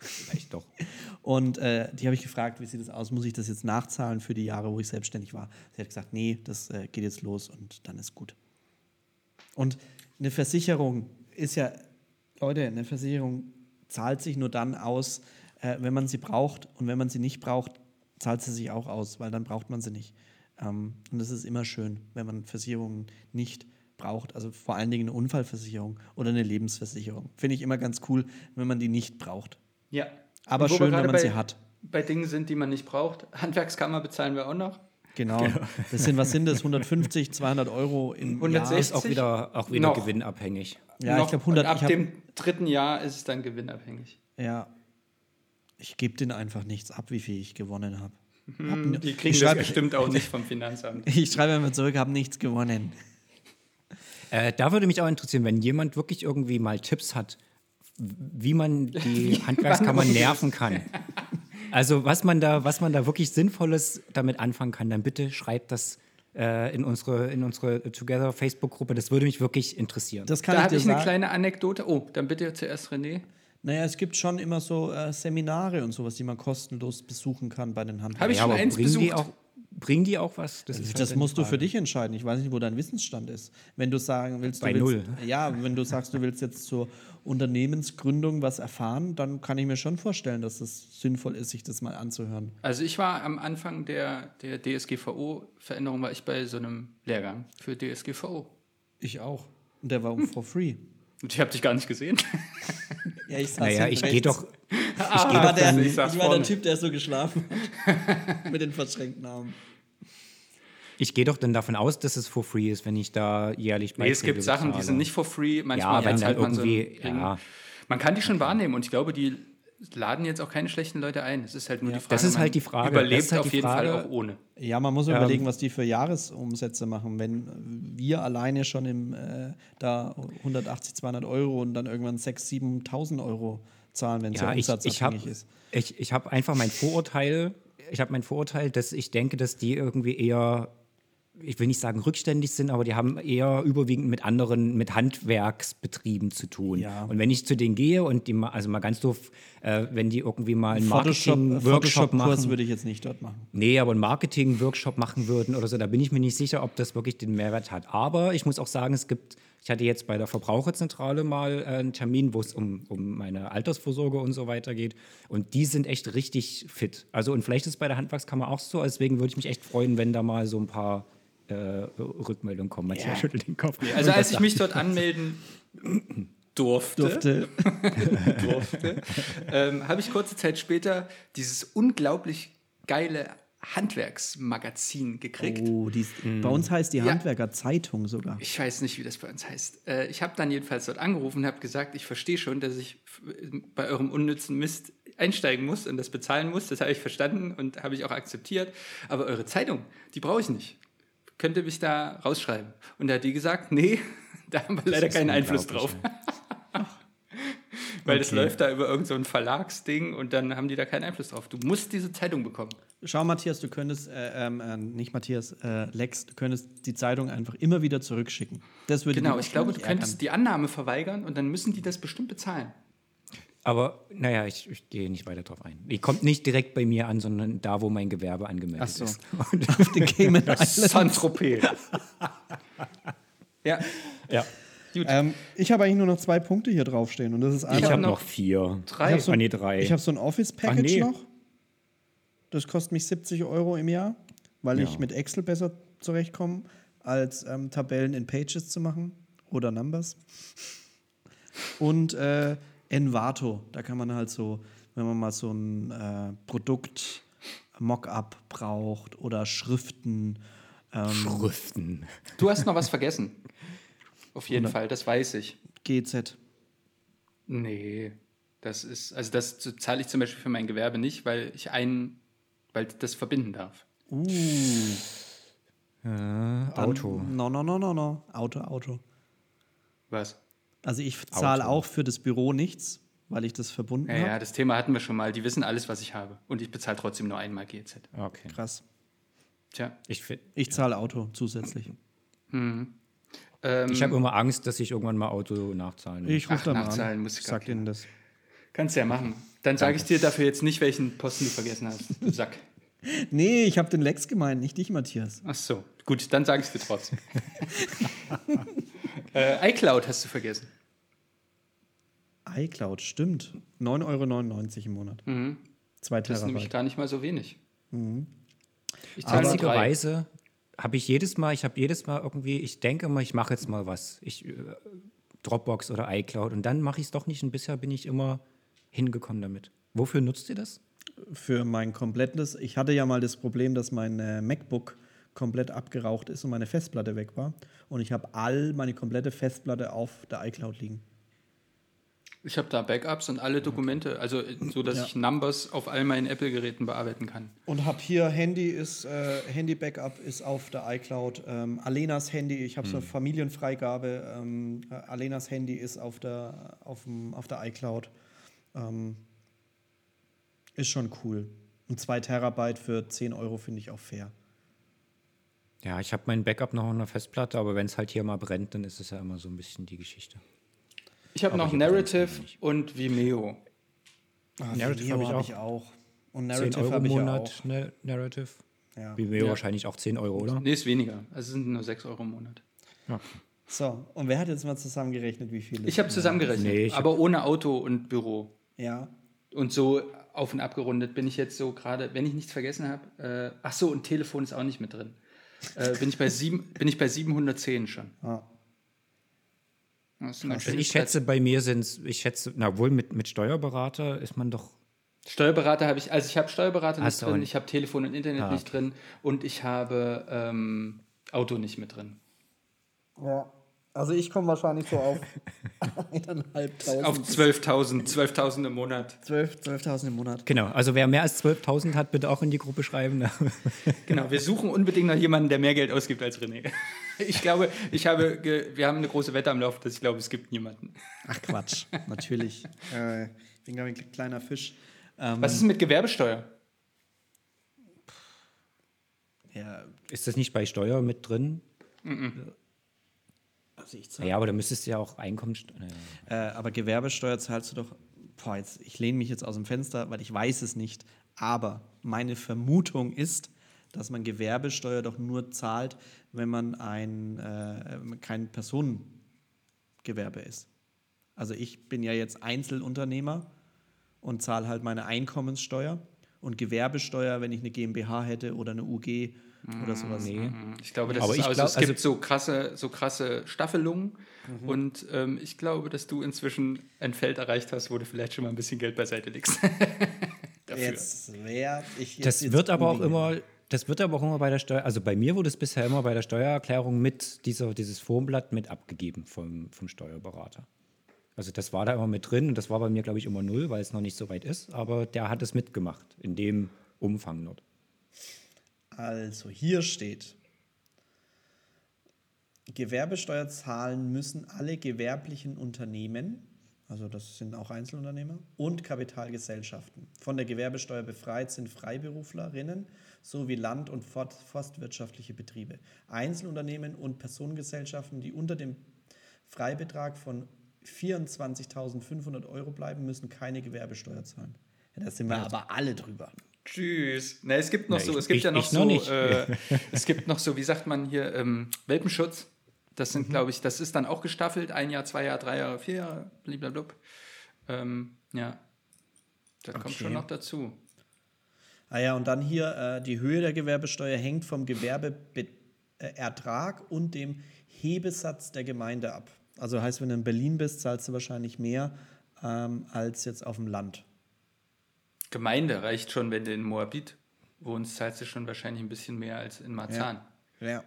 Vielleicht doch. Und äh, die habe ich gefragt, wie sieht das aus? Muss ich das jetzt nachzahlen für die Jahre, wo ich selbstständig war? Sie hat gesagt, nee, das äh, geht jetzt los und dann ist gut. Und eine Versicherung ist ja, Leute, eine Versicherung zahlt sich nur dann aus, äh, wenn man sie braucht. Und wenn man sie nicht braucht, zahlt sie sich auch aus, weil dann braucht man sie nicht. Ähm, und es ist immer schön, wenn man Versicherungen nicht braucht. Also vor allen Dingen eine Unfallversicherung oder eine Lebensversicherung. Finde ich immer ganz cool, wenn man die nicht braucht. Ja. Aber schön, wenn man bei, sie hat. Bei Dingen sind, die man nicht braucht. Handwerkskammer bezahlen wir auch noch. Genau. Das sind, was sind das? 150, 200 Euro im 160? Jahr? Ist auch wieder, auch wieder Noch. gewinnabhängig. Ja, noch, ich glaube 100. und ab ich hab, dem dritten Jahr ist es dann gewinnabhängig. ja. Ich gebe denen einfach nichts ab, wie viel ich gewonnen habe. Hm, die kriegen ich das schreibe- bestimmt auch nicht vom Finanzamt. Ich schreibe immer zurück, habe nichts gewonnen. Äh, da würde mich auch interessieren, wenn jemand wirklich irgendwie mal Tipps hat, wie man die Handwerkskammer nerven kann. Also was man da, was man da wirklich Sinnvolles damit anfangen kann, dann bitte schreibt das äh, in unsere, in unsere Together Facebook-Gruppe. Das würde mich wirklich interessieren. Das kann Da habe ich eine sagen. kleine Anekdote. Oh, dann bitte zuerst René. Naja, es gibt schon immer so äh, Seminare und sowas, die man kostenlos besuchen kann bei den Handwerkern. Habe ich ja, schon aber eins besucht. Bringen die auch was? Das, halt Das die musst du für dich entscheiden. Ich weiß nicht, wo dein Wissensstand ist. Wenn du sagen willst, du Bei willst, null. Ja, wenn du sagst, du willst jetzt zur Unternehmensgründung was erfahren, dann kann ich mir schon vorstellen, dass es sinnvoll ist, sich das mal anzuhören. Also ich war am Anfang der, der DSGVO-Veränderung, war ich bei so einem Lehrgang für DSGVO. Ich auch. Und der war for free. Und ich habe dich gar nicht gesehen. Ja, ich saß Naja, ich gehe doch, Ich Ah, war, der, ich ich war der. Typ, der so geschlafen hat. Mit den verschränkten Armen. ich gehe doch dann davon aus, dass es for free ist, wenn ich da jährlich Nee, es gibt Sachen, die sind nicht for free. Manchmal Ja, wenn dann man so irgendwie, Ring. ja. Man kann die schon wahrnehmen und ich glaube, die laden jetzt auch keine schlechten Leute ein. Es ist halt nur die Frage, Das ist man halt die Frage. überlebt halt auf die jeden Fall Frage. auch ohne. Ja, man muss Ähm, überlegen, was die für Jahresumsätze machen. Wenn wir alleine schon im, äh, da 180, 200 Euro und dann irgendwann 6.000, 7.000 Euro zahlen, wenn es ja, Ja, ich, ich habe umsatzabhängig ist. ich, ich hab einfach mein Vorurteil, ich habe mein Vorurteil, dass ich denke, dass die irgendwie eher, ich will nicht sagen rückständig sind, aber die haben eher überwiegend mit anderen, mit Handwerksbetrieben zu tun. Ja. Und wenn ich zu denen gehe und die mal, also mal ganz doof, äh, wenn die irgendwie mal einen Marketing-Workshop machen. würde ich jetzt nicht dort machen. Nee, aber einen Marketing-Workshop machen würden oder so, da bin ich mir nicht sicher, ob das wirklich den Mehrwert hat. Aber ich muss auch sagen, es gibt, ich hatte jetzt bei der Verbraucherzentrale mal äh, einen Termin, wo es um, um meine Altersvorsorge und so weiter geht. Und die sind echt richtig fit. Also, und vielleicht ist es bei der Handwerkskammer auch so, deswegen würde ich mich echt freuen, wenn da mal so ein paar äh, Rückmeldungen kommen. Matthias schüttelt den Kopf. Also als ich mich dort anmelden durfte, Durfte. durfte ähm, habe ich kurze Zeit später dieses unglaublich geile Handwerksmagazin gekriegt. Oh, die ist, bei uns heißt die Ja. Handwerker-Zeitung sogar. Ich weiß nicht, wie das bei uns heißt. Äh, ich habe dann jedenfalls dort angerufen und habe gesagt, ich verstehe schon, dass ich bei eurem unnützen Mist einsteigen muss und das bezahlen muss. Das habe ich verstanden und habe ich auch akzeptiert. Aber eure Zeitung, die brauche ich nicht. Könnt ihr mich da rausschreiben? Und da hat die gesagt, nee, da haben wir leider ist keinen Einfluss drauf. Weil das Okay. läuft da über irgendein so Verlagsding und dann haben die da keinen Einfluss drauf. Du musst diese Zeitung bekommen. Schau, Matthias, du könntest, äh, ähm, äh, nicht Matthias, äh, Lex, du könntest die Zeitung einfach immer wieder zurückschicken. Das würde Genau, ich glaube, du könntest die Annahme verweigern und dann müssen die das bestimmt bezahlen. Aber naja, ich, ich gehe nicht weiter drauf ein. Die kommt nicht direkt bei mir an, sondern da, wo mein Gewerbe angemeldet Ach so. ist. ärgern. Auf den Cayman Islands. Saint-Tropez. ja, Ja. Ähm, ich habe eigentlich nur noch zwei Punkte hier draufstehen und das ist Ich habe noch vier. drei. Ich habe so, Ah, nee, drei. ich hab so ein Office-Package Ach, nee. noch. Das kostet mich 70 Euro im Jahr, weil ich Ja. mit Excel besser zurechtkomme, als ähm, Tabellen in Pages zu machen oder Numbers. Und äh, Envato, da kann man halt so, wenn man mal so ein äh, Produkt Mockup braucht oder Schriften. Ähm, Schriften. Du hast noch was vergessen. Auf jeden Fall, das weiß ich. GZ. Nee, das ist, also das zahle ich zum Beispiel für mein Gewerbe nicht, weil ich einen, weil das verbinden darf. Uh, Äh, Auto. No, no, no, no, no. Auto, Auto. Was? Also ich zahle auch für das Büro nichts, weil ich das verbunden Ja, habe. ja, das Thema hatten wir schon mal. Die wissen alles, was ich habe. Und ich bezahle trotzdem nur einmal GZ. Okay. Krass. Tja. Ich. Ich zahle Auto zusätzlich. Ähm, Ich habe immer Angst, dass ich irgendwann mal Auto nachzahlen muss. Ich rufe da mal nachzahlen an. muss ich sag Ihnen das. Kannst du ja machen. Dann sage ich dir dafür jetzt nicht, welchen Posten du vergessen hast, du Sack. Nee, ich habe den Lex gemeint, nicht dich, Matthias. Ach so, gut, dann sage ich es dir trotzdem. äh, iCloud hast du vergessen. iCloud, stimmt. 9,99 Euro im Monat. Zwei Das ist nämlich Terabyte. gar nicht mal so wenig. Mhm. Ich. Einzigerweise habe ich jedes Mal, ich habe jedes Mal irgendwie, ich denke immer, ich mache jetzt mal was. Ich, äh, Dropbox oder iCloud und dann mache ich es doch nicht und bisher bin ich immer hingekommen damit. Wofür nutzt ihr das? Für mein komplettes, ich hatte ja mal das Problem, dass mein äh, MacBook komplett abgeraucht ist und meine Festplatte weg war. Und ich habe all meine komplette Festplatte auf der iCloud liegen. Ich habe da Backups und alle Dokumente, also äh, so, dass Ja. ich Numbers auf all meinen Apple-Geräten bearbeiten kann. Und habe hier Handy ist, äh, Handy-Backup ist auf der iCloud. Ähm, Alenas Handy, ich habe so eine Familienfreigabe. Ähm, äh, Alenas Handy ist auf der, auf dem, auf der iCloud. Ähm, ist schon cool. Und 2 Terabyte für 10 Euro finde ich auch fair. Ja, ich habe mein Backup noch auf einer Festplatte, aber wenn es halt hier mal brennt, dann ist es ja immer so ein bisschen die Geschichte. Ich habe noch ich hab Narrative und Vimeo. Ah, Narrative Vimeo hab ich hab auch. ich auch. Und 10 Narrative Euro habe im ich ja Monat auch. ne, Narrative. Ja. Vimeo Ja. wahrscheinlich auch 10 Euro, oder? Nee, ist weniger. Also es sind nur 6 Euro im Monat. Ja. So, und wer hat jetzt mal zusammengerechnet, wie viel? Ich habe zusammengerechnet, Nee, ich hab- aber ohne Auto und Büro. Ja. Und so auf und abgerundet bin ich jetzt so gerade, wenn ich nichts vergessen habe. Äh, ach so, und Telefon ist auch nicht mit drin. Äh, bin, ich bei sieben, bin ich bei 710 schon. Ah. Also ich schätze, bei mir sind es, ich schätze, na wohl mit, mit Steuerberater ist man doch. Steuerberater habe ich, also ich habe Steuerberater nicht drin, ich habe Telefon und Internet Ah. nicht drin und ich habe ähm, Auto nicht mit drin. Ja. Also ich komme wahrscheinlich so auf 1.500. Auf 12.000, 12.000 im Monat. 12 12.000 im Monat. Genau, also wer mehr als 12.000 hat, bitte auch in die Gruppe schreiben. ne? Genau, wir suchen unbedingt noch jemanden, der mehr Geld ausgibt als René. Ich glaube, ich habe, ge wir haben eine große Wette am Laufen, dass ich glaube, es gibt niemanden. Ach Quatsch, natürlich. Äh, ich bin, glaube ich, ein kleiner Fisch. Ähm, Was ist mit Gewerbesteuer? ja, Ist das nicht bei Steuer mit drin? Also ich zahle. Ja, aber da müsstest du ja auch Einkommensteuer. Äh, aber Gewerbesteuer zahlst du doch. Boah, jetzt, ich lehne mich jetzt aus dem Fenster, weil ich weiß es nicht. Aber meine Vermutung ist, dass man Gewerbesteuer doch nur zahlt, wenn man ein äh, kein Personengewerbe ist. Also ich bin ja jetzt Einzelunternehmer und zahle halt meine Einkommenssteuer und Gewerbesteuer, wenn ich eine GmbH hätte oder eine UG oder sowas. Nee. Ich glaube, das Aber ist, ich also, glaub- es also- gibt so krasse, so krasse Staffelungen Mhm. und ähm, ich glaube, dass du inzwischen ein Feld erreicht hast, wo du vielleicht schon mal ein bisschen Geld beiseite legst. Dafür. Jetzt werde ich jetzt Das jetzt wird aber auch immer, das wird aber auch immer bei der Steuer, also bei mir wurde es bisher immer bei der Steuererklärung mit dieser, dieses Formblatt mit abgegeben vom, vom Steuerberater. Also das war da immer mit drin und das war bei mir, glaube ich, immer null, weil es noch nicht so weit ist, aber der hat es mitgemacht, in dem Umfang dort. Also hier steht, Gewerbesteuer zahlen müssen alle gewerblichen Unternehmen, also das sind auch Einzelunternehmer, und Kapitalgesellschaften. Von der Gewerbesteuer befreit sind Freiberuflerinnen sowie land- und forstwirtschaftliche Betriebe. Einzelunternehmen und Personengesellschaften, die unter dem Freibetrag von 24.500 Euro bleiben, müssen keine Gewerbesteuer zahlen. Ja, da sind wir aber alle drüber. Tschüss. Na, es gibt noch Ja, so, ich- es gibt ich- ja noch noch so, nicht. äh, es gibt noch so, wie sagt man hier, ähm, Welpenschutz. Das Mhm. sind, glaube ich, das ist dann auch gestaffelt, ein Jahr, zwei Jahre, drei Jahre, vier Jahre, blablabla. Ähm, ja, das kommt Okay. schon noch dazu. Ah ja, und dann hier, äh, die Höhe der Gewerbesteuer hängt vom Gewerbeertrag und dem Hebesatz der Gemeinde ab. Also heißt, wenn du in Berlin bist, zahlst du wahrscheinlich mehr ähm, als jetzt auf dem Land. Gemeinde reicht schon, wenn du in Moabit wohnst, zahlst du schon wahrscheinlich ein bisschen mehr als in Marzahn. Ja.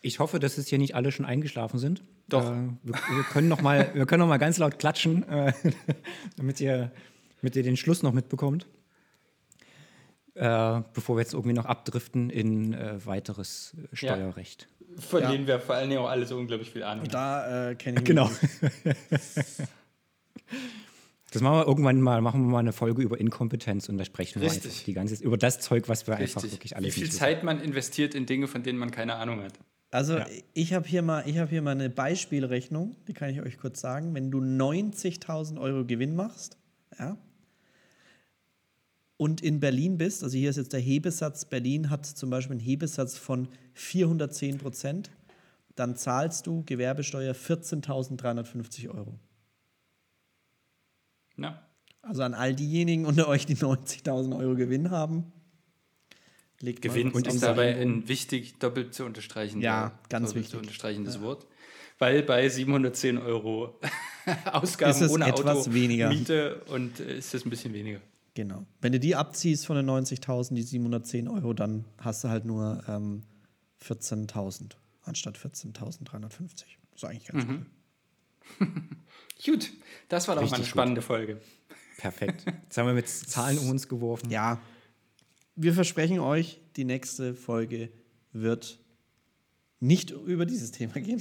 Ich hoffe, dass es hier nicht alle schon eingeschlafen sind. Doch. Äh, wir, wir können noch mal, wir können noch mal ganz laut klatschen, äh, damit, ihr, damit ihr den Schluss noch mitbekommt. Äh, bevor wir jetzt irgendwie noch abdriften in äh, weiteres äh, Steuerrecht. Von Ja. denen wir vor allen Dingen auch alle so unglaublich viel Ahnung haben. Da äh, kenne ich mich Genau. Das machen wir irgendwann mal, machen wir mal eine Folge über Inkompetenz und da sprechen wir Richtig. einfach die ganze über das Zeug, was wir einfach Richtig. wirklich Wie alles viel wissen. Zeit man investiert in Dinge, von denen man keine Ahnung hat. Also Ja. ich habe hier, mal- ich hab hier mal eine Beispielrechnung, die kann ich euch kurz sagen. Wenn du 90.000 Euro Gewinn machst, ja, und in Berlin bist, also hier ist jetzt der Hebesatz, Berlin hat zum Beispiel einen Hebesatz von 410 Prozent, dann zahlst du Gewerbesteuer 14.350 Euro. Ja. Also an all diejenigen unter euch, die 90.000 Euro Gewinn haben, legt Gewinn und ist dabei ein wichtig doppelt zu unterstreichen. Ja, ganz doppelt wichtig. zu unterstreichendes Wort. Weil bei 710 Euro Ausgaben Ist es ohne etwas Auto, weniger. Miete und äh, ist es ein bisschen weniger. Genau. Wenn du die abziehst von den 90.000, die 710 Euro, dann hast du halt nur ähm, 14.000 anstatt 14.350. Ist eigentlich ganz Mhm. cool. Gut, das war doch mal Richtig eine gut. spannende Folge. Perfekt. Jetzt haben wir mit Zahlen um uns geworfen. Ja, wir versprechen euch, die nächste Folge wird nicht über dieses Thema gehen.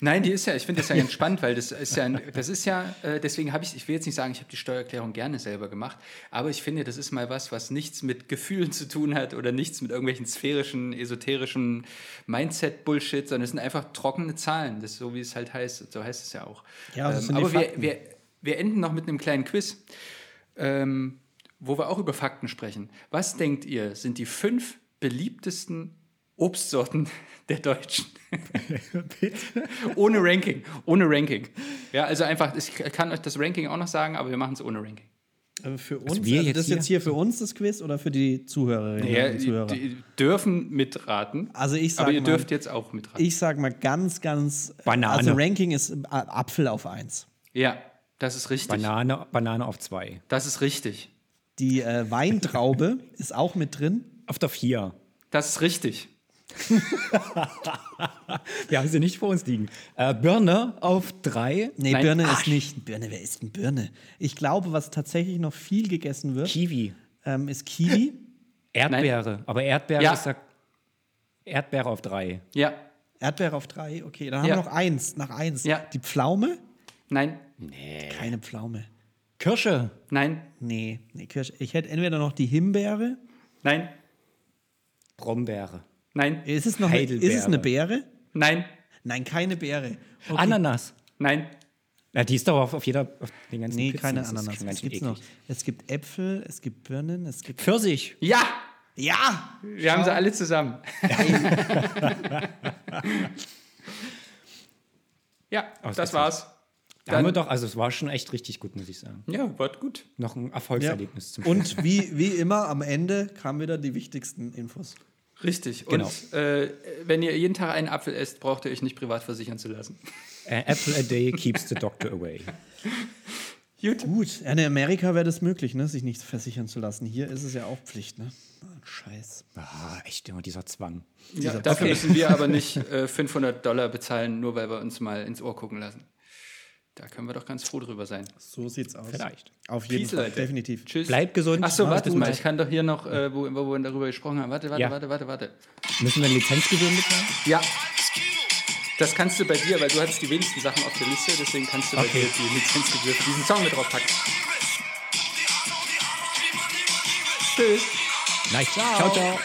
Nein, die ist ja, ich finde das ja ganz spannend, weil das ist ja, das ist ja, äh, deswegen habe ich, ich will jetzt nicht sagen, ich habe die Steuererklärung gerne selber gemacht, aber ich finde, das ist mal was, was nichts mit Gefühlen zu tun hat oder nichts mit irgendwelchen sphärischen, esoterischen Mindset-Bullshit, sondern es sind einfach trockene Zahlen, das so wie es halt heißt, so heißt es ja auch. Ja, das ähm, sind die aber wir, Fakten. wir, wir enden noch mit einem kleinen Quiz, ähm, wo wir auch über Fakten sprechen. Was denkt ihr, sind die fünf beliebtesten Obstsorten der Deutschen? ohne Ranking. Ohne Ranking. Ja, also einfach, ich kann euch das Ranking auch noch sagen, aber wir machen es ohne Ranking. Äh, Für uns, wir also jetzt das ist jetzt hier für uns das Quiz oder für die Zuhörerinnen Ja, und Zuhörer? die, dürfen mitraten. Also ich sag aber ihr mal- dürft jetzt auch mitraten. ich sag mal ganz, ganz. Banane. Also Ranking ist äh, Apfel auf 1. ja, das ist richtig. Banane, Banane auf zwei. Das ist richtig. Die äh, Weintraube ist auch mit drin. Auf der vier. Das ist richtig. Wir haben sie nicht vor uns liegen. Äh, Birne auf drei. Nee, Nein. Birne Ach. ist nicht. Birne, wer isst denn Birne? Ich glaube, was tatsächlich noch viel gegessen wird, Kiwi. ähm, ist Kiwi. Erdbeere. Aber Erdbeere Ja. ist da. Erdbeere auf drei. Ja, Erdbeere auf drei, okay. Dann Ja. haben wir noch eins, nach eins. Ja. Die Pflaume? nein, Keine Pflaume. Kirsche. nein, Nee, nee, Kirsche. Ich hätte entweder noch die Himbeere. nein, Brombeere. Nein, Ist es noch eine, ist es eine Beere? nein, Nein, keine Beere. Okay. Ananas. nein, Ja, die ist doch auf, auf jeder. Auf den ganzen Nee, Pizzen. keine Das Ananas. schön gibt's noch? Es gibt Äpfel, es gibt Birnen, es gibt. Pfirsich. ja, Ja! wir haben sie alle zusammen. ja, das Ausgezeichnet. war's. Da haben wir Dann- doch, also es war schon echt richtig gut, muss ich sagen. Ja, wird gut. Noch ein Erfolgserlebnis zum Und wie, wie immer am Ende kamen wieder die wichtigsten Infos. Richtig. Genau. Und äh, wenn ihr jeden Tag einen Apfel esst, braucht ihr euch nicht privat versichern zu lassen. Äh, Apple a day keeps the doctor away. Gut. Gut, in Amerika wäre das möglich, ne, sich nicht versichern zu lassen. Hier ist es ja auch Pflicht, ne? Ah, Scheiß. Ah, echt immer dieser Zwang. Ja, dafür müssen wir aber nicht äh, 500 Dollar bezahlen, nur weil wir uns mal ins Ohr gucken lassen. Da können wir doch ganz froh drüber sein. So sieht's aus. Vielleicht. Auf jeden Peace, Fall, Leute. definitiv. Tschüss. Bleib gesund. Ach so, Mach's warte mal. Ich kann doch hier noch, äh, wo, wo wir darüber gesprochen haben. Warte, warte, Ja. warte, warte, warte. Müssen wir Lizenzgebühren bezahlen? Ja. Das kannst du bei dir, weil du hattest die wenigsten Sachen auf der Liste, deswegen kannst du bei Okay. dir die Lizenzgebühr für diesen Song mit draufpacken. Tschüss. Nice. ciao. ciao.